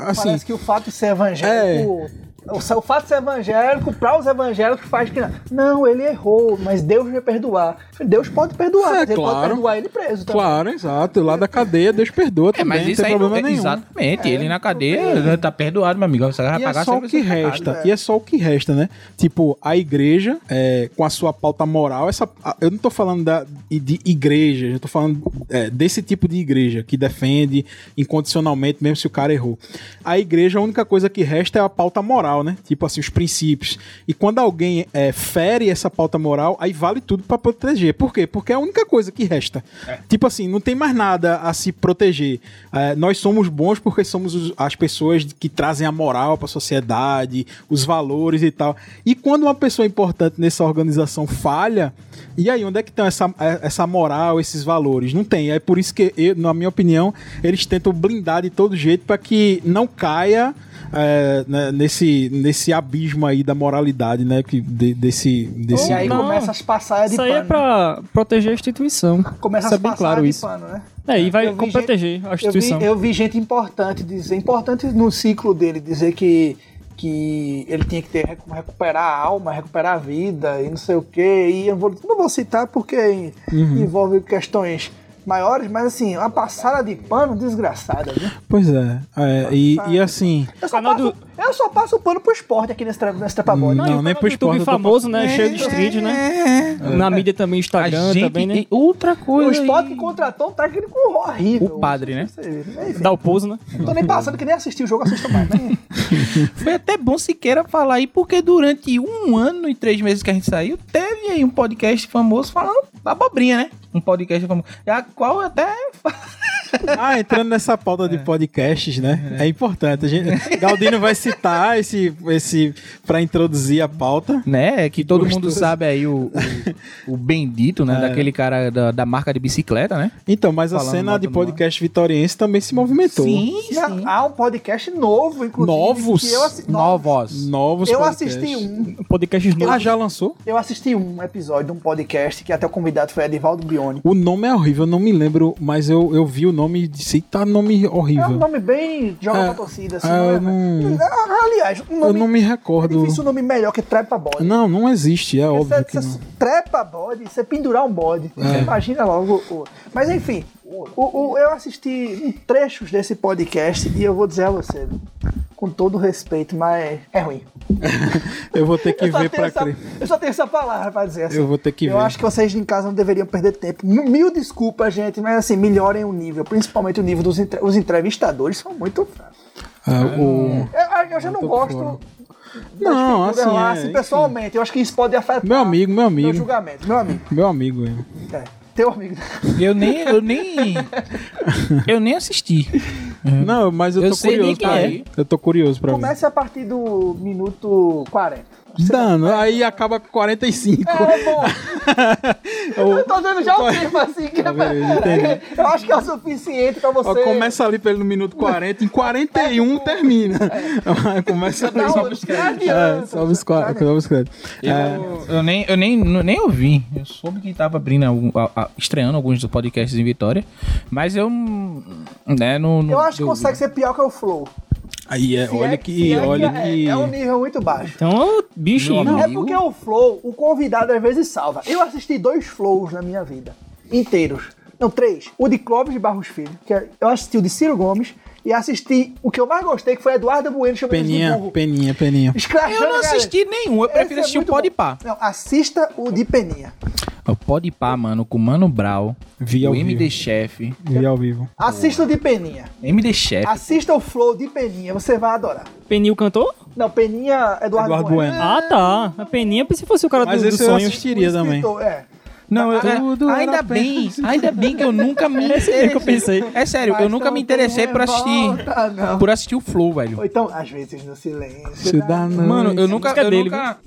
Assim, Parece que o fato de ser evangélico. O, o fato de ser evangélico, para os evangélicos, faz que. Não, ele errou, mas Deus vai perdoar. Deus pode perdoar, É, mas ele pode claro. perdoar ele preso também. Claro, exato. Lá da cadeia, Deus perdoa É, também, mas não isso tem aí problema não, nenhum. Exatamente. Ele na cadeia né, tá perdoado, meu amigo. Você vai E pagar é só o que pecado. resta. é. E é só o que resta, né? Tipo, a igreja, é, com a sua pauta moral, essa, eu não tô falando da, de igreja, eu tô falando é, desse tipo de igreja que defende incondicionalmente, mesmo se o cara errou. A igreja, a única coisa que resta é a pauta moral, né? Tipo assim, os princípios. E quando alguém é, fere essa pauta moral, aí vale tudo pra proteger. Por quê? Porque é a única coisa que resta. Tipo assim, não tem mais nada a se proteger. É, nós somos bons porque somos os- as pessoas que trazem a moral pra sociedade, os valores e tal. E quando uma pessoa importante nessa organização falha, e aí, onde é que estão essa, essa moral, esses valores? Não tem. É por isso que, eu, na minha opinião, eles tentam blindar de todo jeito para que não caia é, né, nesse, nesse abismo aí da moralidade, né? Que, de- desse, desse E aí Não. começa as passagens de Isso aí pano. é pra proteger a instituição. Começa isso é as bem passagens claro de isso. pano, né? É, e vai proteger a Eu vi, instituição. eu vi gente importante dizer, importante no ciclo dele, dizer que, que ele tinha que ter, recu- recuperar a alma, recuperar a vida e não sei o quê. E eu vou, não vou citar porque Uhum. envolve questões maiores, mas assim, uma passada de pano desgraçada, viu? Pois é. é, e, e assim. Eu só, passo, eu só passo pano pro esporte aqui nesse, nesse trapabode. Não, e o nem pro do YouTube esporte, eu tô famoso, né? É, Cheio de street, né? Na mídia também, A Instagram gente, também, né? outra coisa. O esporte aí- que contratou um técnico horrível. O padre, né? Enfim, Dá o pouso, né? não tô nem passando que nem assisti o jogo, assisto mais. Né? (laughs) Foi até bom Siqueira falar aí, porque durante um ano e três meses que a gente saiu, teve aí um podcast famoso falando abobrinha, né? Um podcast famoso. A qual até (laughs) Ah, entrando nessa pauta de podcasts, né? É, importante. A gente, Galdino vai citar esse, esse para introduzir a pauta. Né? Que todo mundo Gostoso. sabe aí o, o, o bendito, né? (laughs) É. Daquele cara da, da marca de bicicleta, né? Então, mas a Falando cena moto de podcast vitoriense também se movimentou. E há- Há um podcast novo, inclusive. Novos? que eu assi- Novos. Novos Eu podcasts. assisti um. Podcasts Ah, novos. já lançou? Eu assisti um episódio de um podcast que até o convidado foi Edivaldo Bione. O nome é horrível, eu não me lembro, mas eu, eu vi o nome e disse, tá nome É um horrível. nome bem joga É, pra torcida, assim. é, não é- eu não- Ah, Aliás, um Eu nome, não me é recordo. difícil um nome melhor que Trepa Body. Não, não existe, é Você, óbvio que não. trepa bode, você pendurar um bode. Você imagina logo. O... Mas enfim, o, o- eu assisti um trechos desse podcast e eu vou dizer a você, com todo respeito, mas é ruim. (laughs) Eu vou ter que eu, ver pra essa, crer. eu só tenho essa palavra pra dizer assim. Eu vou ter que Eu ver. acho que vocês em casa não deveriam perder tempo. Mil desculpas, gente, mas assim, melhorem o nível, principalmente o nível dos entre- os entrevistadores são muito fracos. Ah, o... Eu, eu já não gosto. fora. Não, assim, lá, é, assim, enfim. pessoalmente. Eu acho que isso pode afetar Meu amigo, meu meu amigo. julgamento. Meu amigo. Meu amigo. é. Teu amigo. Eu nem. Eu nem. eu nem assisti. Não, mas eu Eu tô sei nem curioso quem pra é. ver. Eu tô curioso pra ver. Comece a partir do minuto 40. Dano, aí acaba com 45. É bom. (laughs) eu tô dando já o tempo assim. Que é pra- entendi. (laughs) eu acho que é o suficiente pra você. Ó, começa ali pelo minuto 40, em 41 termina. (laughs) começa ali. Não, Sobe os créditos. É, sobe os créditos. É, Eu, eu nem, eu nem, nem ouvi. Eu soube que tava abrindo, algum- a- a- estreando alguns dos podcasts em Vitória. Mas eu. Né, não. Eu acho que consegue ser pior que o Flow. Aí é, Se olha é- que, é olha é, que. É um nível muito baixo. Então, bicho, Não é porque o Flow, o convidado às vezes salva. Eu assisti dois Flows na minha vida. Inteiros. Não, três. O de Clóvis de Barros Filho, que é- eu assisti o de Ciro Gomes, e assisti o que eu mais gostei, que foi Eduardo Bueno chamando ele de Peninha, burro. peninha, peninha. Escrachando Eu não a galera. assisti nenhum. Eu prefiro Esse é assistir o muito Podpah. bom. Não, assista o de Peninha. O Podpah, mano, com o Mano Brau. Vi ao o vivo. MD Chef. Vi ao vivo. Assista o de Peninha. MD Chef. Assista o Flow de Peninha, você vai adorar. Penil cantou? Não, Peninha, Eduardo, Eduardo Bueno. Bueno. Ah, tá. A Peninha, que fosse o cara Mas do, do eu sonho. assistiria O também. É. Não, eu, Tudo é, era ainda bem, (laughs) ainda bem que eu nunca me (laughs) é que eu pensei. É sério, eu Mas nunca não me interessei por assistir, não. por assistir o Flow, velho. Ou então, às vezes, no silêncio. Se dá não. Mano, eu nunca, eu dele, nunca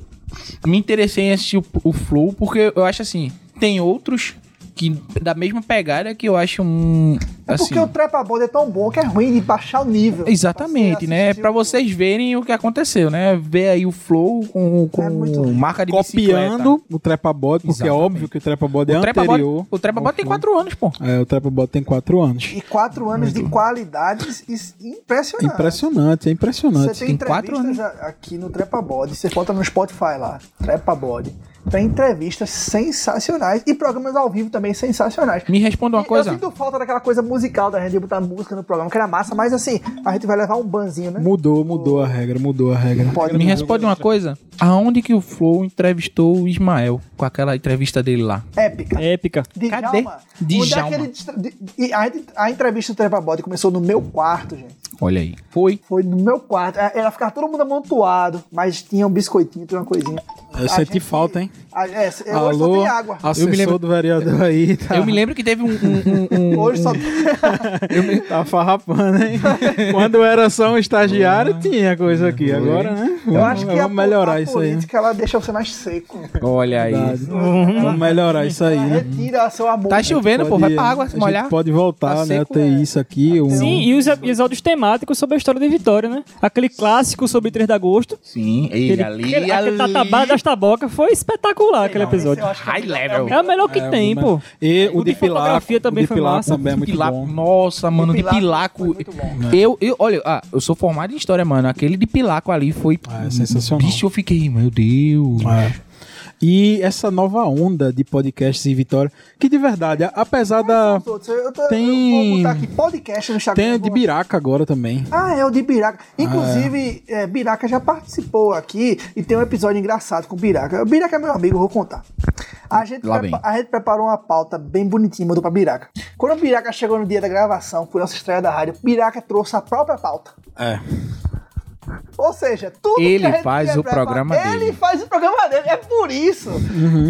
me interessei em assistir o, o Flow, porque eu acho assim, tem outros que da mesma pegada que eu acho um É assim. porque o Trepa Bode é tão bom que é ruim de baixar o nível. Exatamente, né? Pra vocês verem o que aconteceu, né? Ver aí o Flow com, com É muito marca de bicicleta. Copiando o Trepa Bot, porque é Exatamente. óbvio que o Trepa Bot é O Trepa anterior. Bot, o Trepa Bot tem. 4 anos, pô. É, o Trepa Bot tem 4 anos. E quatro anos de qualidades impressionantes. Impressionante, é impressionante. Você tem, Tem quatro entrevistas a- aqui no Trepa Bode, você bota no Spotify lá, Trepa Bode. Tem entrevistas sensacionais e programas ao vivo também sensacionais. Me responda uma E coisa. Eu sinto falta daquela coisa musical da gente de botar música no programa, que era massa, mas assim, a gente vai levar um banzinho, né? Mudou, mudou a regra, mudou a regra. Pode Me responde uma coisa. Aonde que o Flow entrevistou o Ismael com aquela entrevista dele lá? Épica. Épica. Djalma. Cadê? Djalma. Onde é que ele de- e a, entrevista do Trepa Bode começou no meu quarto, gente. Olha aí. Foi. Foi no meu quarto. É, Ela ficava todo mundo amontoado, mas tinha um biscoitinho, tinha uma coisinha. Eu A senti gente- falta, hein? a- é, hoje só Alô, tem água. assessor me lembro- do vereador aí, tá, Eu me lembro que teve um. um- um- um- Hoje só (laughs) tá farrapando, hein? (laughs) Quando era só um estagiário, tinha coisa aqui. Agora, né? Eu acho que a, vamos melhorar a isso aí. né? política ela deixa você mais seco. Olha aí. Vamos melhorar isso aí, né? Retira seu amor. Tá chovendo, pô. Vai pra água se a gente molhar. pode voltar, Tá né? seco, ter é. isso aqui. Um, Sim, e os episódios temáticos sobre a história de Vitória, né? Aquele clássico sobre 3 de agosto. Sim, ele Aquele, ali. aquele, aquele ali. tatabá das tabocas foi espetacular aquele episódio. High level. É o melhor que É, tem, o pô. E o, O de de fotografia também o de foi massa. também é muito Pilaco, bom. Nossa, mano, de Pilaco Pilaco. foi muito bom. Eu, eu, olha, ah, eu sou formado em história, mano. Aquele de Pilaco ali foi. Ah, é sensacional. Bicho, eu fiquei, meu Deus. É. E essa nova onda de podcasts em Vitória, que de verdade, apesar da. Eu, tô- eu Tem- vou botar aqui podcast no Instagram. Tem o de Biraca agora também. Ah, é o de Biraca. Inclusive, é, Biraca já participou aqui e tem um episódio engraçado com o Biraca. O Biraca é meu amigo, eu vou contar. A gente, Lá prepa- vem. a gente preparou uma pauta bem bonitinha, mandou pra Biraca. Quando o Biraca chegou no dia da gravação, foi nossa estreia da rádio, Biraca trouxe a própria pauta. É. Ou seja, tudo Ele que faz o programa preparar, dele. Ele faz o programa dele. É por isso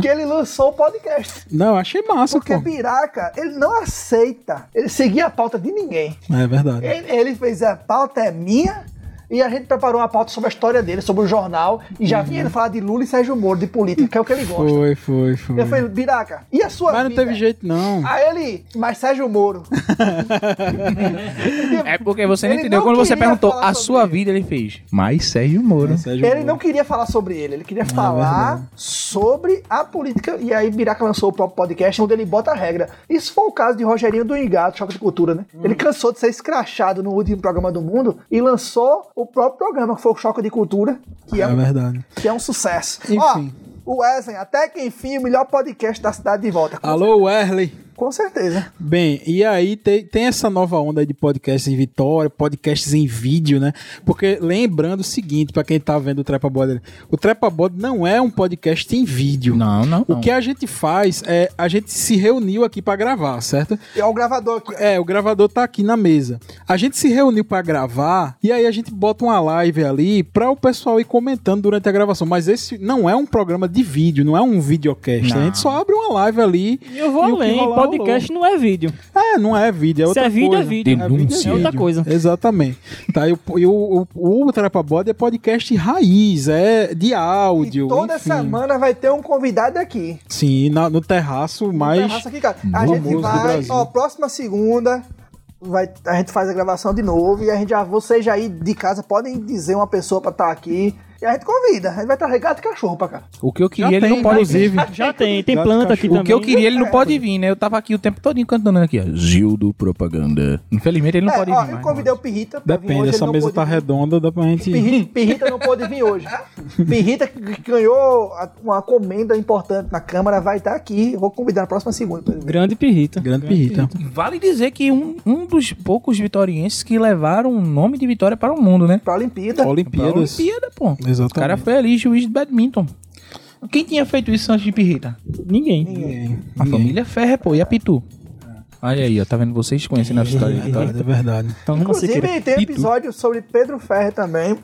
que ele lançou o podcast. Não, eu achei massa, Porque pô. Biraca, ele não aceita ele seguir a pauta de ninguém. É verdade. Ele, ele fez a pauta é minha e a gente preparou uma pauta sobre a história dele, sobre o jornal. E já vinha ele falar de Lula e Sérgio Moro, de política, que é o que ele gosta. Foi, foi, foi. Eu falei, Biraca, e a sua Mas não vida? teve jeito, não. Aí ele, mas Sérgio Moro. (laughs) É porque você não entendeu. não Quando você perguntou falar a sua ele. vida, ele fez. Mas Sérgio Moro. Sérgio Ele Moro. não queria falar sobre ele, ele queria falar verdade. sobre a política. E aí Biraca lançou o próprio podcast onde ele bota a regra. Isso foi o caso de Rogerinho do Engato, Choque de Cultura, né? Ele cansou de ser escrachado no último programa do mundo e lançou o próprio programa, que foi o Choque de Cultura, que é, É um, verdade. que é um sucesso. Enfim. Ó, o Wesley, até que enfim, o melhor podcast da cidade de volta. Alô, Wesley. Com certeza. Bem, e aí tem, tem essa nova onda aí de podcasts em Vitória, podcasts em vídeo, né? Porque lembrando o seguinte, pra quem tá vendo o Trepa Bode, o Trepa Bode não é um podcast em vídeo. Não, não, O não. que a gente faz é, a gente se reuniu aqui pra gravar, certo? E ó, o gravador aqui. É, o gravador tá aqui na mesa. A gente se reuniu pra gravar e aí a gente bota uma live ali pra o pessoal ir comentando durante a gravação. Mas esse não é um programa de vídeo, não é um videocast. Não. A gente só abre uma live ali. E eu vou e o que além, rolar, podcast não é vídeo. É, não é vídeo, é Se outra é vídeo, coisa. é vídeo. Denúncia. É outra coisa. Exatamente. Tá, e o, e o, o, o Trepa Bode é podcast raiz, é de áudio. E toda enfim. semana vai ter um convidado aqui. Sim, na- no terraço, mas. Terraço aqui, cara. A gente vai, ó, próxima segunda, vai, a gente faz a gravação de novo e a gente já, vocês já aí de casa podem dizer uma pessoa pra estar aqui. E a gente convida. A gente vai trazer gato e cachorro pra cá. O que eu Já queria, ele tem, não pode vir. inclusive. Já tem, tem planta aqui cachorro. O que eu também. queria, ele não pode vir, né? Eu tava aqui o tempo todo cantando aqui, ó. Gildo Propaganda. Infelizmente, ele não É, pode ó, vir eu mais. convidei o Pirrita pra vir Depende, hoje, essa mesa tá vir. redonda, dá pra gente. Pirrita, Pirrita não pôde vir hoje. (laughs) Pirrita que ganhou uma comenda importante na Câmara, vai estar aqui. Eu vou convidar na próxima segunda. pra ele vir. Grande pirrita. Grande pirrita. Vale dizer que um, um dos poucos vitorienses que levaram o nome de Vitória para o mundo, né? Pra Olimpíada. Pra Olimpíadas. Olimpíada, pô. Exatamente. O cara foi ali juiz de badminton. Quem tinha feito isso antes de Pirrita? Ninguém. Ninguém. A família Ferre, pô, e a Pitu. Olha aí, ó, tá vendo vocês conhecendo a história de É Vitória. verdade, é verdade. Então, Inclusive, tem Pitu. episódio sobre Pedro Ferre também.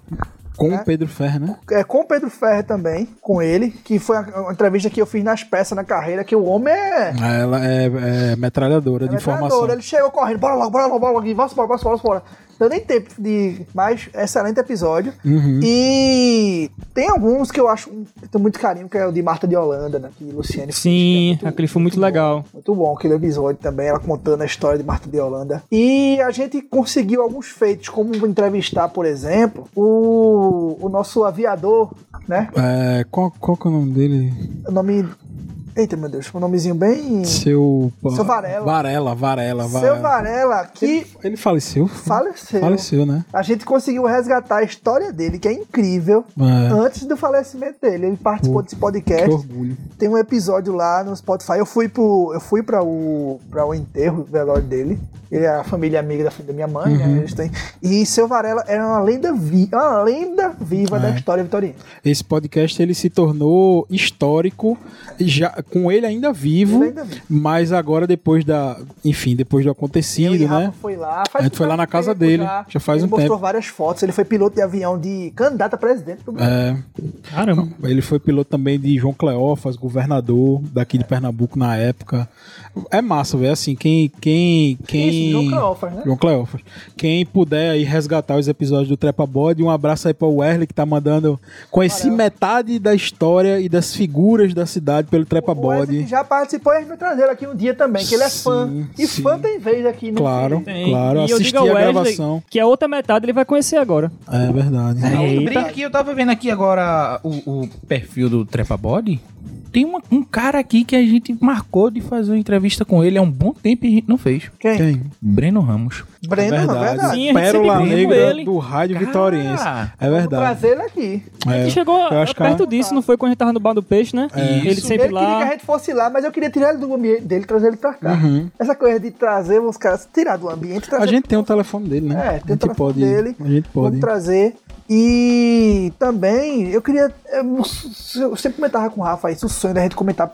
Com É. o Pedro Ferro, né? é, com o Pedro Ferre também, com ele, que foi uma, uma entrevista que eu fiz nas peças na carreira, que o homem é. Ela é, é metralhadora de é informação. Ele chegou correndo, bora logo, bora logo, bora logo, vamos embora, vamos embora, vamos embora. Então nem tempo de. Mas excelente episódio. Uhum. E tem alguns que eu acho que tem muito carinho, que é o de Marta de Holanda, né? Que Luciane fez, que é Sim, muito- aquele foi muito bom. legal. Muito bom aquele episódio também, ela contando a história de Marta de Holanda. E a gente conseguiu alguns feitos, como entrevistar, por exemplo, o, o nosso aviador, né? É, qual, qual que é o nome dele? O nome. Eita, meu Deus, um nomezinho bem. Seu. Seu Varela. Varela, Varela, Varela. Seu Varela, que Ele faleceu? faleceu. Faleceu, né? A gente conseguiu resgatar a história dele, que é incrível, É. antes do falecimento dele. Ele participou desse Que podcast. orgulho. Tem um episódio lá no Spotify. Eu fui pro, eu fui para o para o enterro velório dele. Ele é a família amiga da, da minha mãe, Uhum. né? Eles têm. E seu Varela era uma lenda viva, uma lenda viva da É. história vitoriana. Esse podcast ele se tornou histórico, já com ele ainda vivo, Ele ainda vivo. mas agora depois da, enfim, depois do acontecido, né? foi lá. A gente foi lá na casa dele, já faz ele um mostrou tempo. várias fotos. Ele foi piloto de avião de candidato a presidente do Brasil. É, Caramba. ele foi piloto também de João Cleófas, governador daqui de Pernambuco na época. É massa, velho. Assim, quem. quem, quem... Isso, João Cleófas, né? João Cleófas. Quem puder aí resgatar os episódios do Trepa Bode, um abraço aí para o Werley que tá mandando. Conheci Valeu. metade da história e das figuras da cidade pelo Trepa O Bode. que já participou e a gente vai trazer ele aqui um dia também, que ele é fã. Sim, E sim. fã tem vez aqui no Claro, Tem. claro. E Assisti a Wesley gravação. que a outra metade ele vai conhecer agora. É verdade. Eita. Brinca aqui, eu tava vendo aqui agora o, o perfil do Trepa Body. Tem uma- um cara aqui que a gente marcou de fazer uma entrevista com ele há um bom tempo e a gente não fez. Quem? Quem? Breno Ramos. Breno, é verdade. verdade. Sim, a Pérola Negra ele. do Rádio Vitoriense. Cara, É Vamos verdade. trazer ele aqui. A É, gente chegou eu acho que perto é- disso, não foi quando a gente tava no bar do peixe, né? Ele Isso. sempre ele queria que a lá. gente fosse lá, mas eu queria tirar ele do ambiente dele e trazer ele pra cá. Uhum. Essa coisa de trazer os caras, tirar do ambiente trazer A gente tem o telefone dele, né? É, a tem o gente telefone pode. dele. A gente pode. Vamos trazer. E também eu queria. Eu, eu sempre comentava com o Rafa isso, o sonho da gente comentar,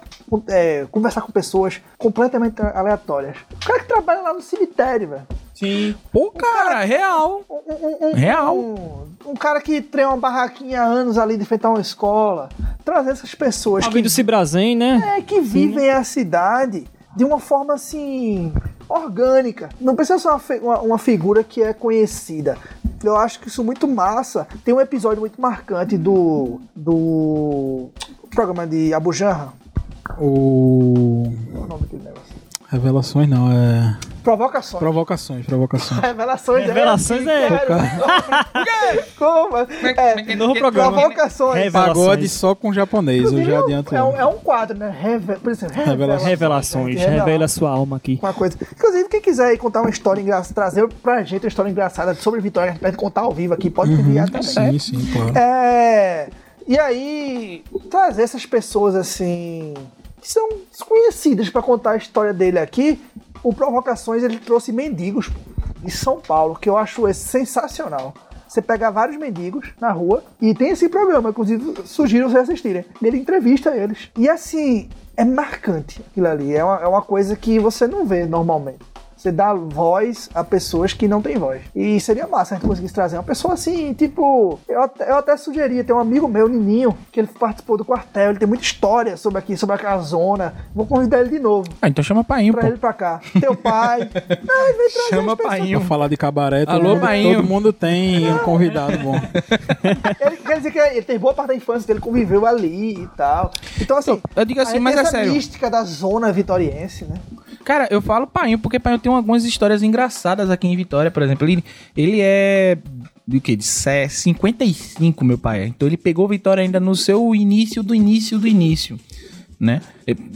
é, conversar com pessoas completamente aleatórias. O cara que trabalha lá no cemitério, velho. Sim. Pô, cara, real. Um- um- um- Real. um- um cara que treina uma barraquinha há anos ali de enfrentar uma escola. Trazer essas pessoas Alguém que, do Cibrazen, né? é, que vivem a cidade de uma forma assim orgânica. Não precisa ser uma, uma, uma figura que é conhecida. Eu acho que isso é muito massa. Tem um episódio muito marcante do do programa de Abu Janra. O. Qual é o nome daquele negócio? Revelações não, é. Provocações. Provocações, provocações. Revelações, Revelações é- é. Como? É, Novo programa. provocações. Revelações. Pagode só com japonês, eu já adianto. É um, é um quadro, né? Reve... Por exemplo, Revelações. Revelações. Revela- Revela sua alma aqui. Uma coisa. Inclusive, quem quiser aí contar uma história engraçada, trazer pra gente uma história engraçada sobre Vitória, que a gente pode contar ao vivo aqui, pode enviar também. Sim, sim, claro. É. E aí, trazer essas pessoas assim. Que são desconhecidas pra contar a história dele aqui. O Provocações ele trouxe mendigos de São Paulo, que eu acho esse sensacional. Você pega vários mendigos na rua e tem esse programa, inclusive sugiro vocês assistirem. Ele entrevista eles. E assim, é marcante aquilo ali. É uma, é uma coisa que você não vê normalmente. Você dá voz a pessoas que não têm voz. E seria massa a gente conseguisse trazer uma pessoa assim, tipo. Eu até, eu até sugeria, tem um amigo meu, Nininho, que ele participou do quartel, ele tem muita história sobre aqui, sobre aquela zona. Vou convidar ele de novo. Ah, então chama Painho, Pra pô. ele pra cá. Teu pai. (laughs) Ai, vem trazer Chama. Painho. Pra falar de cabaré, todo, Alô, mundo, Painho. todo mundo tem um convidado bom. (laughs) Ele quer dizer que ele tem boa parte da infância dele, conviveu ali e tal. Então, assim. Eu digo assim, mas é essa sério. mística da zona vitoriense, né? Cara, eu falo Painho porque Painho tem algumas histórias engraçadas aqui em Vitória, por exemplo. Ele, ele é do que? De sé- 55, meu pai. Então ele pegou Vitória ainda no seu início do início do início, né?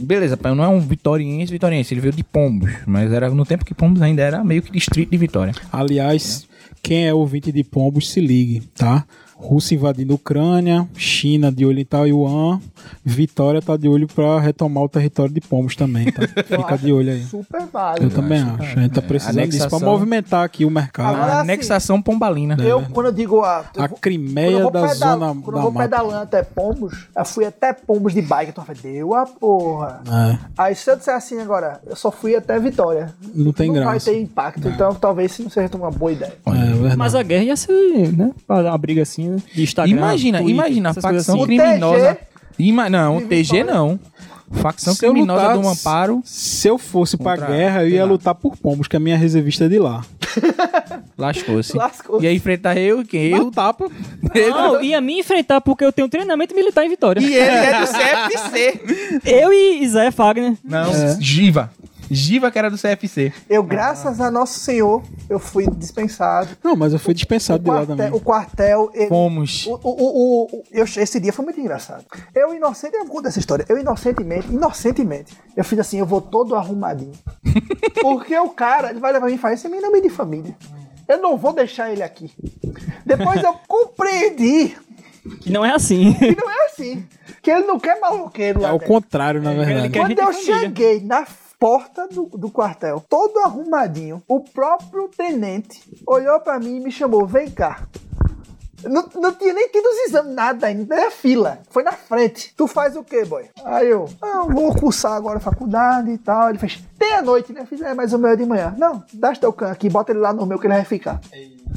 Beleza, não é um vitoriense, vitoriense. Ele veio de Pombos, mas era no tempo que Pombos ainda era meio que distrito de Vitória. Aliás, quem é ouvinte de Pombos, se ligue, tá? Rússia invadindo Ucrânia, China de olho em Taiwan, Vitória tá de olho pra retomar o território de Pombos também, tá? Eu (laughs) Fica acho de olho aí. Super válido. Eu também acho. A gente tá precisando disso pra Anexação. movimentar aqui o mercado. Agora, A assim, anexação pombalina. Eu, quando eu digo a. eu A vou- eu Crimeia vou da pedal- zona Quando eu da vou mata. pedalando até Pombos, eu fui até Pombos de bike, então eu falei, deu a porra. É, Aí se eu disser assim agora, eu só fui até Vitória. não tem não vai graça. ter impacto, então talvez isso não seja uma boa ideia. É verdade. Mas a guerra ia ser, né? Uma briga assim, né? De Instagram. Imagina, Twitter, imagina a facção O assim. criminosa. TG Ima não, de TG não. Facção Se eu criminosa lutar- do Amparo. Se eu fosse pra guerra, eu ia lá. lutar por Pombos, que a minha reservista é de lá. (laughs) Lascou-se. Lascou-se. Ia enfrentar eu, quem? Eu. tapa. Não, ia me enfrentar porque eu tenho treinamento militar em Vitória. E ele é do (laughs) CFC. Eu e Zé Fagner. Não, Giva. Giva que era do CFC. Eu, graças a Nosso Senhor, eu fui dispensado. Não, mas eu fui dispensado de lá quartel, também. o quartel. ele- Fomos. O, o, o, o- eu- esse dia foi muito engraçado. Eu inocente, eu conto essa história. Eu inocentemente, inocentemente, eu fiz assim, eu vou todo arrumadinho. (laughs) Porque o cara, ele vai levar mim e fala, esse menino é meio de família. Eu não vou deixar ele aqui. Depois eu compreendi Que não é assim. que não é assim. Que ele não quer maloqueiro lá É o contrário, na verdade. quer- Quando eu é família. cheguei na porta do, do quartel, todo arrumadinho, o próprio tenente olhou pra mim e me chamou: vem cá. Não, não tinha nem tido os exames, nada ainda, nem a fila. Foi na frente. Tu faz o quê, boy? Aí eu, ah, eu vou cursar agora a faculdade e tal. Ele fez, tem a noite, né? Eu fiz, é, mas o meu é de manhã. Não, dá teu can aqui, bota ele lá no meu que ele vai ficar.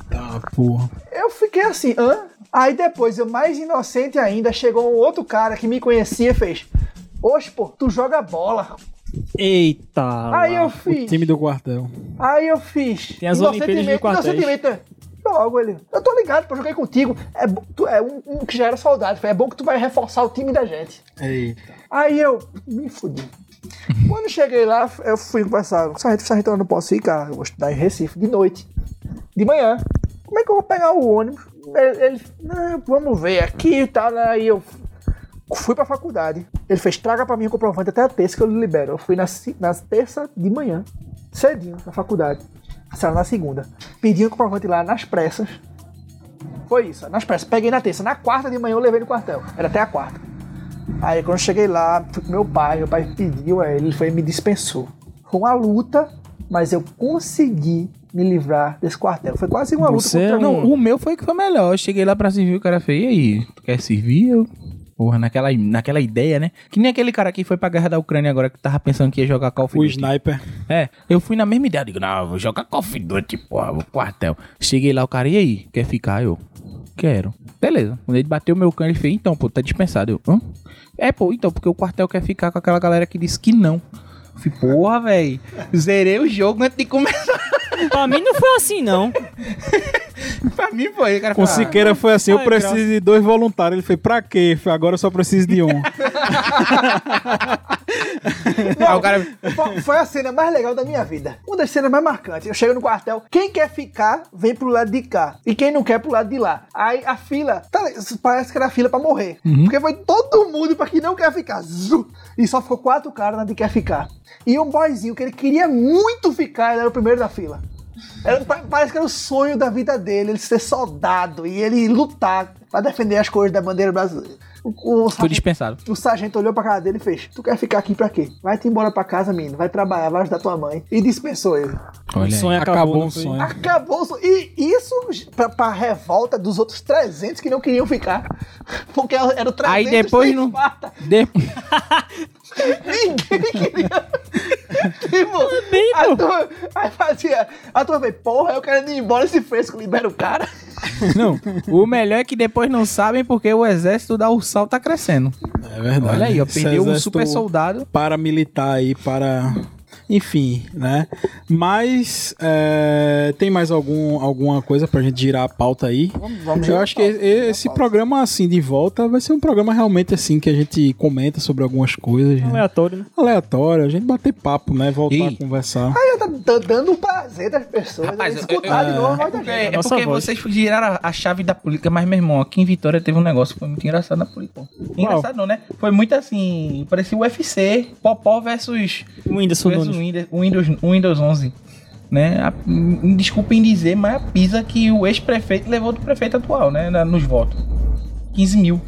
Tá, porra. Eu fiquei assim, hã? Aí depois, eu mais inocente ainda, chegou um outro cara que me conhecia e fez, oxe, pô, tu joga bola. Eita. Aí eu O fiz. time do quartel. Aí eu fiz. Tem as Olimpíadas de quartéis. né? Logo ele. Eu tô ligado, pô, eu joguei contigo. É, tu é um, um que já era soldado. É bom que tu vai reforçar o time da gente. Eita. Aí eu me fudi. Quando cheguei lá, eu fui conversar. Sargento, sargento, eu não posso ficar. Eu vou estudar em Recife de noite. De manhã. Como é que eu vou pegar o ônibus? Ele, ele não, vamos ver aqui e tal. Aí eu fui pra faculdade. Ele fez, traga pra mim o comprovante até a terça que eu lhe libero. Eu fui na, na terça de manhã, cedinho, na faculdade. Saiu na segunda. Pedi o comprovante lá nas pressas. Foi isso, nas pressas. Peguei na terça. Na quarta de manhã eu levei no quartel. Era até a quarta. Aí quando eu cheguei lá, fui com meu pai, meu pai pediu, aí ele foi e me dispensou. Foi uma luta, mas eu consegui me livrar desse quartel. Foi quase uma luta Você é contra um- Não, o meu foi que foi melhor. Eu cheguei lá pra servir, o cara fez, e aí, tu quer servir? Eu... Porra, naquela, naquela ideia, né? Que nem aquele cara que foi pra guerra da Ucrânia agora, que tava pensando que ia jogar Call of O Duty. sniper. É, eu fui na mesma ideia. Digo, não, vou jogar Call of Duty, porra, vou quartel. Cheguei lá, o cara, e aí? Quer ficar? Eu, quero. Beleza. Quando ele bateu meu cano, ele fez, então, pô, tá dispensado. Eu, hã? É, pô, então, porque o quartel quer ficar com aquela galera que disse que não. Eu falei, porra, velho. Zerei o jogo antes de começar. (laughs) Pra mim não foi assim, não. pra mim foi. O cara Com o falou, Siqueira foi assim, eu preciso de dois voluntários. Ele fez, pra quê? Eu falei, Agora eu só preciso de um. (laughs) ah, o cara... Foi- a cena mais legal da minha vida. Uma das cenas mais marcantes. Eu chego no quartel, quem quer ficar, vem pro lado de cá. E quem não quer, pro lado de lá. Aí a fila, tá, parece que era a fila pra morrer. Porque foi todo mundo pra quem não quer ficar. Zu! E só ficou quatro caras na de quer ficar. E um boyzinho que ele queria muito ficar, ele era o primeiro da fila. Era- pa- parece que era o sonho da vida dele, ele ser soldado e ele lutar pra defender as cores da bandeira brasileira. O, o Fui sargento- dispensado. o sargento olhou pra cara dele e fez: Tu quer ficar aqui pra quê? Vai-te embora pra casa, menino. Vai trabalhar, vai ajudar tua mãe. E dispensou ele. O sonho aí. acabou, Acabou o foi? sonho. Acabou. o sonho. E isso pra, pra revolta dos outros 300 que não queriam ficar. (laughs) Porque era o 300 Aí depois não-. De... (laughs) Ninguém queria. Tipo, bem, a turma, aí fazia. A turma fez, porra, eu quero ir embora esse fresco, libera o cara. (laughs) Não, o melhor é que depois não sabem porque o exército da Ursal tá crescendo. É verdade. Olha aí, ó, perdeu um super soldado. Paramilitar aí para. Enfim, né? Mas é, tem mais algum, alguma coisa pra gente girar a pauta aí? vamos Eu girar acho pauta, que girar a esse pauta. programa, assim, de volta, vai ser um programa realmente assim que a gente comenta sobre algumas coisas. Aleatório, né? Aleatório, a gente bater papo, né? Voltar E- a conversar. Aí tá d- dando o prazer das pessoas. Rapaz, né? eu- escutar eu- de novo, É vai porque, é porque voz. vocês giraram a, a chave da política, mas, meu irmão, aqui em Vitória teve um negócio que foi muito engraçado na política. Engraçado não, né? Foi muito assim, parecia o UFC, Popó versus, O Whindersson versus Nunes. Windows, Windows, Windows 11. Né? A, desculpem dizer, mas a pisa que o ex-prefeito levou do prefeito atual, né? nos votos. 15 mil.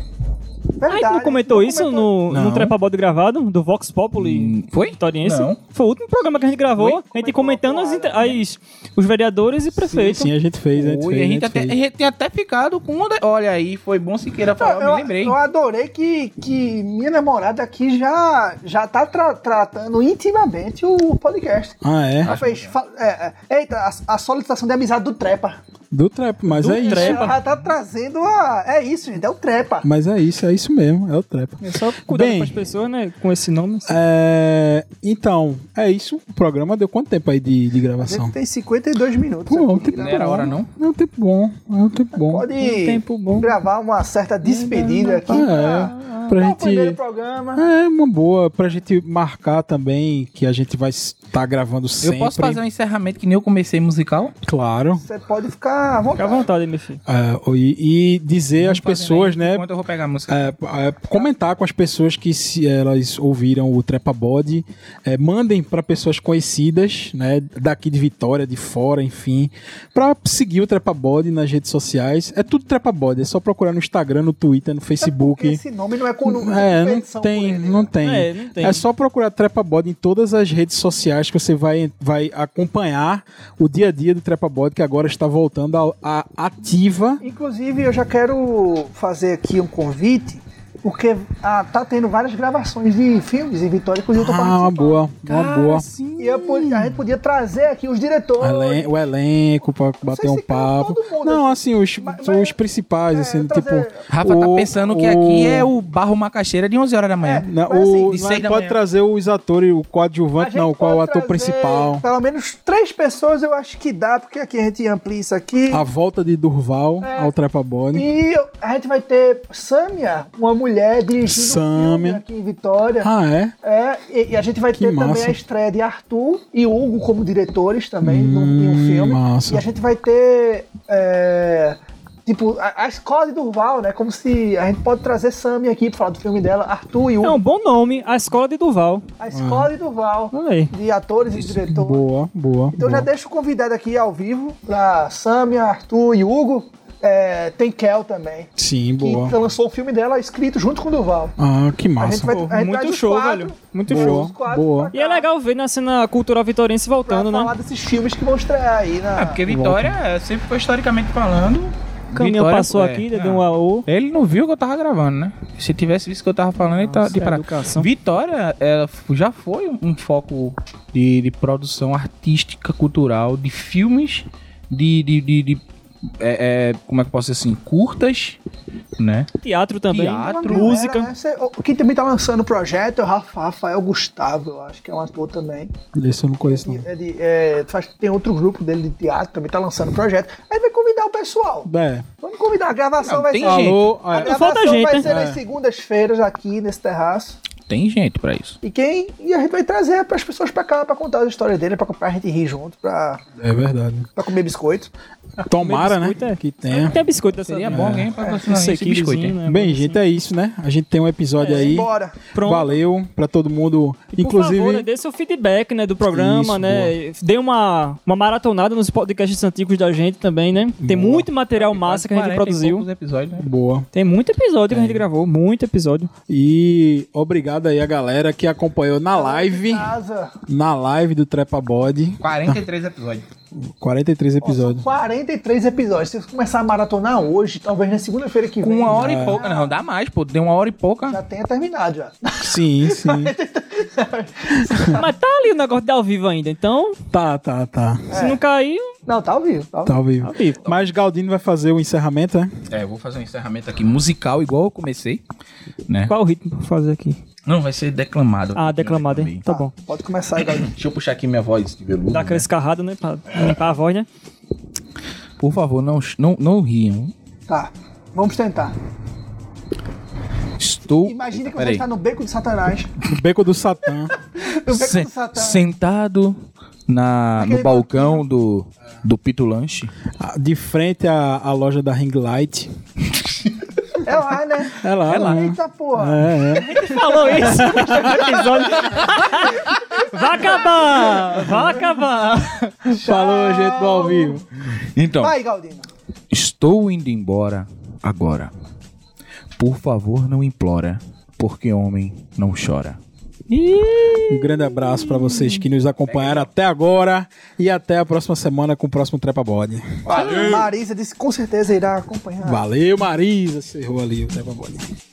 Aí Verdade, tu não comentou não isso comentou. no, no Trepa Bode gravado, do Vox Populi Hum, Foi? vitoriense? Não. Foi o último programa que a gente gravou, Foi? a gente comentando as, Comentou as- os vereadores e prefeitos. Sim, a gente fez, a gente fez. a gente, até, fez. a gente tem até ficado com uma. Olha aí, foi bom Siqueira falar, eu, eu, me lembrei. eu adorei que, que minha namorada aqui já, já tá tra- tratando intimamente o podcast. Ah, é? Ela fez, é, é, eita, a, a solicitação de amizade do Trepa. Do trap, mas Do é isso. trap. Ela já tá trazendo a. É isso, gente, é o Trepa. Mas é isso, é isso mesmo, é o trap. É só cuidado Bem, com as pessoas, né? Com esse nome. assim. É, então, é isso. O programa deu quanto tempo aí de, de gravação? tem 52 minutos. Pô, é um aqui, tempo? Não era bom. hora, não? É um tempo bom, é um tempo bom. Pode Um tempo bom. gravar uma certa despedida aqui. Ah, é. Pra pra o gente- primeiro programa. É uma boa pra gente marcar também que a gente vai estar gravando sempre. Eu posso fazer um encerramento que nem eu comecei musical? Claro. Você pode ficar à Fica à vontade. vontade, meu filho. É, e, e dizer às pessoas, né? Enquanto eu vou pegar a música. é, é, comentar com as pessoas que se elas ouviram o Trepa Body, é, mandem para pessoas conhecidas, né, daqui de Vitória, de fora, enfim, para seguir o Trepa Body nas redes sociais. É tudo Trepa Body, é só procurar no Instagram, no Twitter, no Facebook. Esse nome não é com não É, não tem, ele, não né? tem. É, não tem. É só procurar Trepa Body em todas as redes sociais que você vai, vai acompanhar o dia a dia do Trepa Body, que agora está voltando a, ativa. Inclusive, eu já quero fazer aqui um convite, porque ah, tá tendo várias gravações de filmes em Vitória, inclusive eu tô Ah, uma boa, uma boa. E eu pod- a gente podia trazer aqui os diretores. Elen- o elenco pra bater um papo. mundo, Não, assim. assim, os, Mas- os principais, É, assim, trazer- tipo. Rafa tá o- pensando que o- aqui é o Barro Macaxeira de 11 horas da manhã. Não, Mas, assim, o, mas pode manhã. trazer os atores, o coadjuvante, não, qual é o ator principal. Pelo menos três pessoas eu acho que dá, porque aqui a gente amplia isso aqui. A volta de Durval É. ao Trepa Body. E a gente vai ter Sâmia, uma mulher dirigindo um Sâmia. filme aqui em Vitória. Ah, é? É, e, e a gente vai Que ter também massa. a estreia de Arthur e Hugo como diretores também num, em um Hum, filme. massa. E a gente vai ter. é, tipo, a, a escola de Durval, né? Como se a gente pode trazer Sammy aqui pra falar do filme dela, Arthur e Hugo. É um bom nome, a Escola de Duval. A escola de Durval, Olha aí. de atores e diretores. Boa, boa. Então boa. já deixo convidado aqui ao vivo pra Samia, Arthur e Hugo. É, tem Kel também. Sim, boa. Que lançou o filme dela escrito junto com o Durval. Ah, que A gente massa. vai, Pô, a gente muito show, quatro, velho. Muito show. boa. pra E é legal ver na cena cultural vitoriense Pra voltando, falar né? desses filmes que vão estrear aí na. É, porque Vitória é, sempre foi historicamente falando. O caminhão Vitória, passou é, aqui, é. deu um AO. Ele não viu que eu tava gravando, né? Se tivesse visto que eu tava falando, ele tá Nossa, de parada. Vitória ela já foi um foco de, de produção artística, cultural, de filmes, de, de, de, de é, é, como é que eu posso dizer assim, curtas, né? Teatro também. Teatro. Música. Né? Cê- o- Quem também tá lançando o projeto é o Rafa- Rafael Gustavo, eu acho que é um ator também. Esse eu não conheço, não. Ele é, faz, tem outro grupo dele de teatro, também tá lançando o projeto. Aí vai convidar o pessoal. É. Vamos convidar. A gravação Não, vai tem ser. gente. A é, gravação falta gente, vai né? ser nas É. segundas-feiras aqui nesse terraço. Tem gente pra isso. E quem e a gente vai trazer para as pessoas pra cá pra contar a história dele, pra, pra gente rir junto, pra, é verdade. pra comer biscoito. Tomara, né? biscoito, é. Que tenha. Tem biscoito dessa Seria bom alguém patrocinar Esse esse biscoito, hein? quilozinho, né? Bem, gente, é isso, né? A gente tem um episódio aí. Bora. Pronto. Valeu pra todo mundo. E, Inclusive. Por favor, né, dê seu feedback, né, do programa, Isso, né? Dê uma, uma maratonada nos podcasts antigos da gente também, né? Tem Boa. muito material massa que a gente 40 produziu. episódios, né? Boa. Tem muito episódio que a gente gravou, muito episódio. E obrigado aí a galera que acompanhou na live. Na live do Trepa Body. 43 episódios. 43 São episódios. 43 episódios. Se você começar a maratonar hoje, talvez na segunda-feira que vem. uma hora e pouca. Não, dá mais, pô. Deu uma hora e pouca. Já tenha terminado já. Sim, (laughs) sim. Mas tá ali o negócio de ao vivo ainda, então, tá, tá, tá. se não caiu, Não, tá ao vivo. Tá ao Tá vivo. ao vivo. ao vivo. Mas Galdino vai fazer o encerramento, né? É, eu vou fazer um encerramento aqui musical, igual eu comecei. Né? Qual o ritmo pra fazer aqui? Não, vai ser declamado. Ah, declamado, hein? Tá bom. Pode começar aí, Galdinho. Deixa eu puxar aqui minha voz de veludo. Dá né? aquela escarrada, né? Pra limpar a voz, né? Por favor, não, não, não riam. Tá. Vamos tentar. Estou. Imagina que você Peraí. está no beco de Satanás. No beco do Satã. (laughs) No beco Se- do Satanás. sentado na, no Aquele balcão do, do Pito Lanche. Ah, De frente à, à loja da Ring Light. É lá, né? É lá, É lá. Eita porra. É, é. Falou isso no. Vai acabar! Vai acabar! Falou, gente do ao vivo. Então, Vai, Galdino. estou indo embora agora. Por favor, não implora, porque homem não chora. Um grande abraço pra vocês que nos acompanharam até agora. E até a próxima semana com o próximo Trepa Body. Marisa disse que com certeza irá acompanhar. Valeu, Marisa. Cerrou ali o Trepa Body.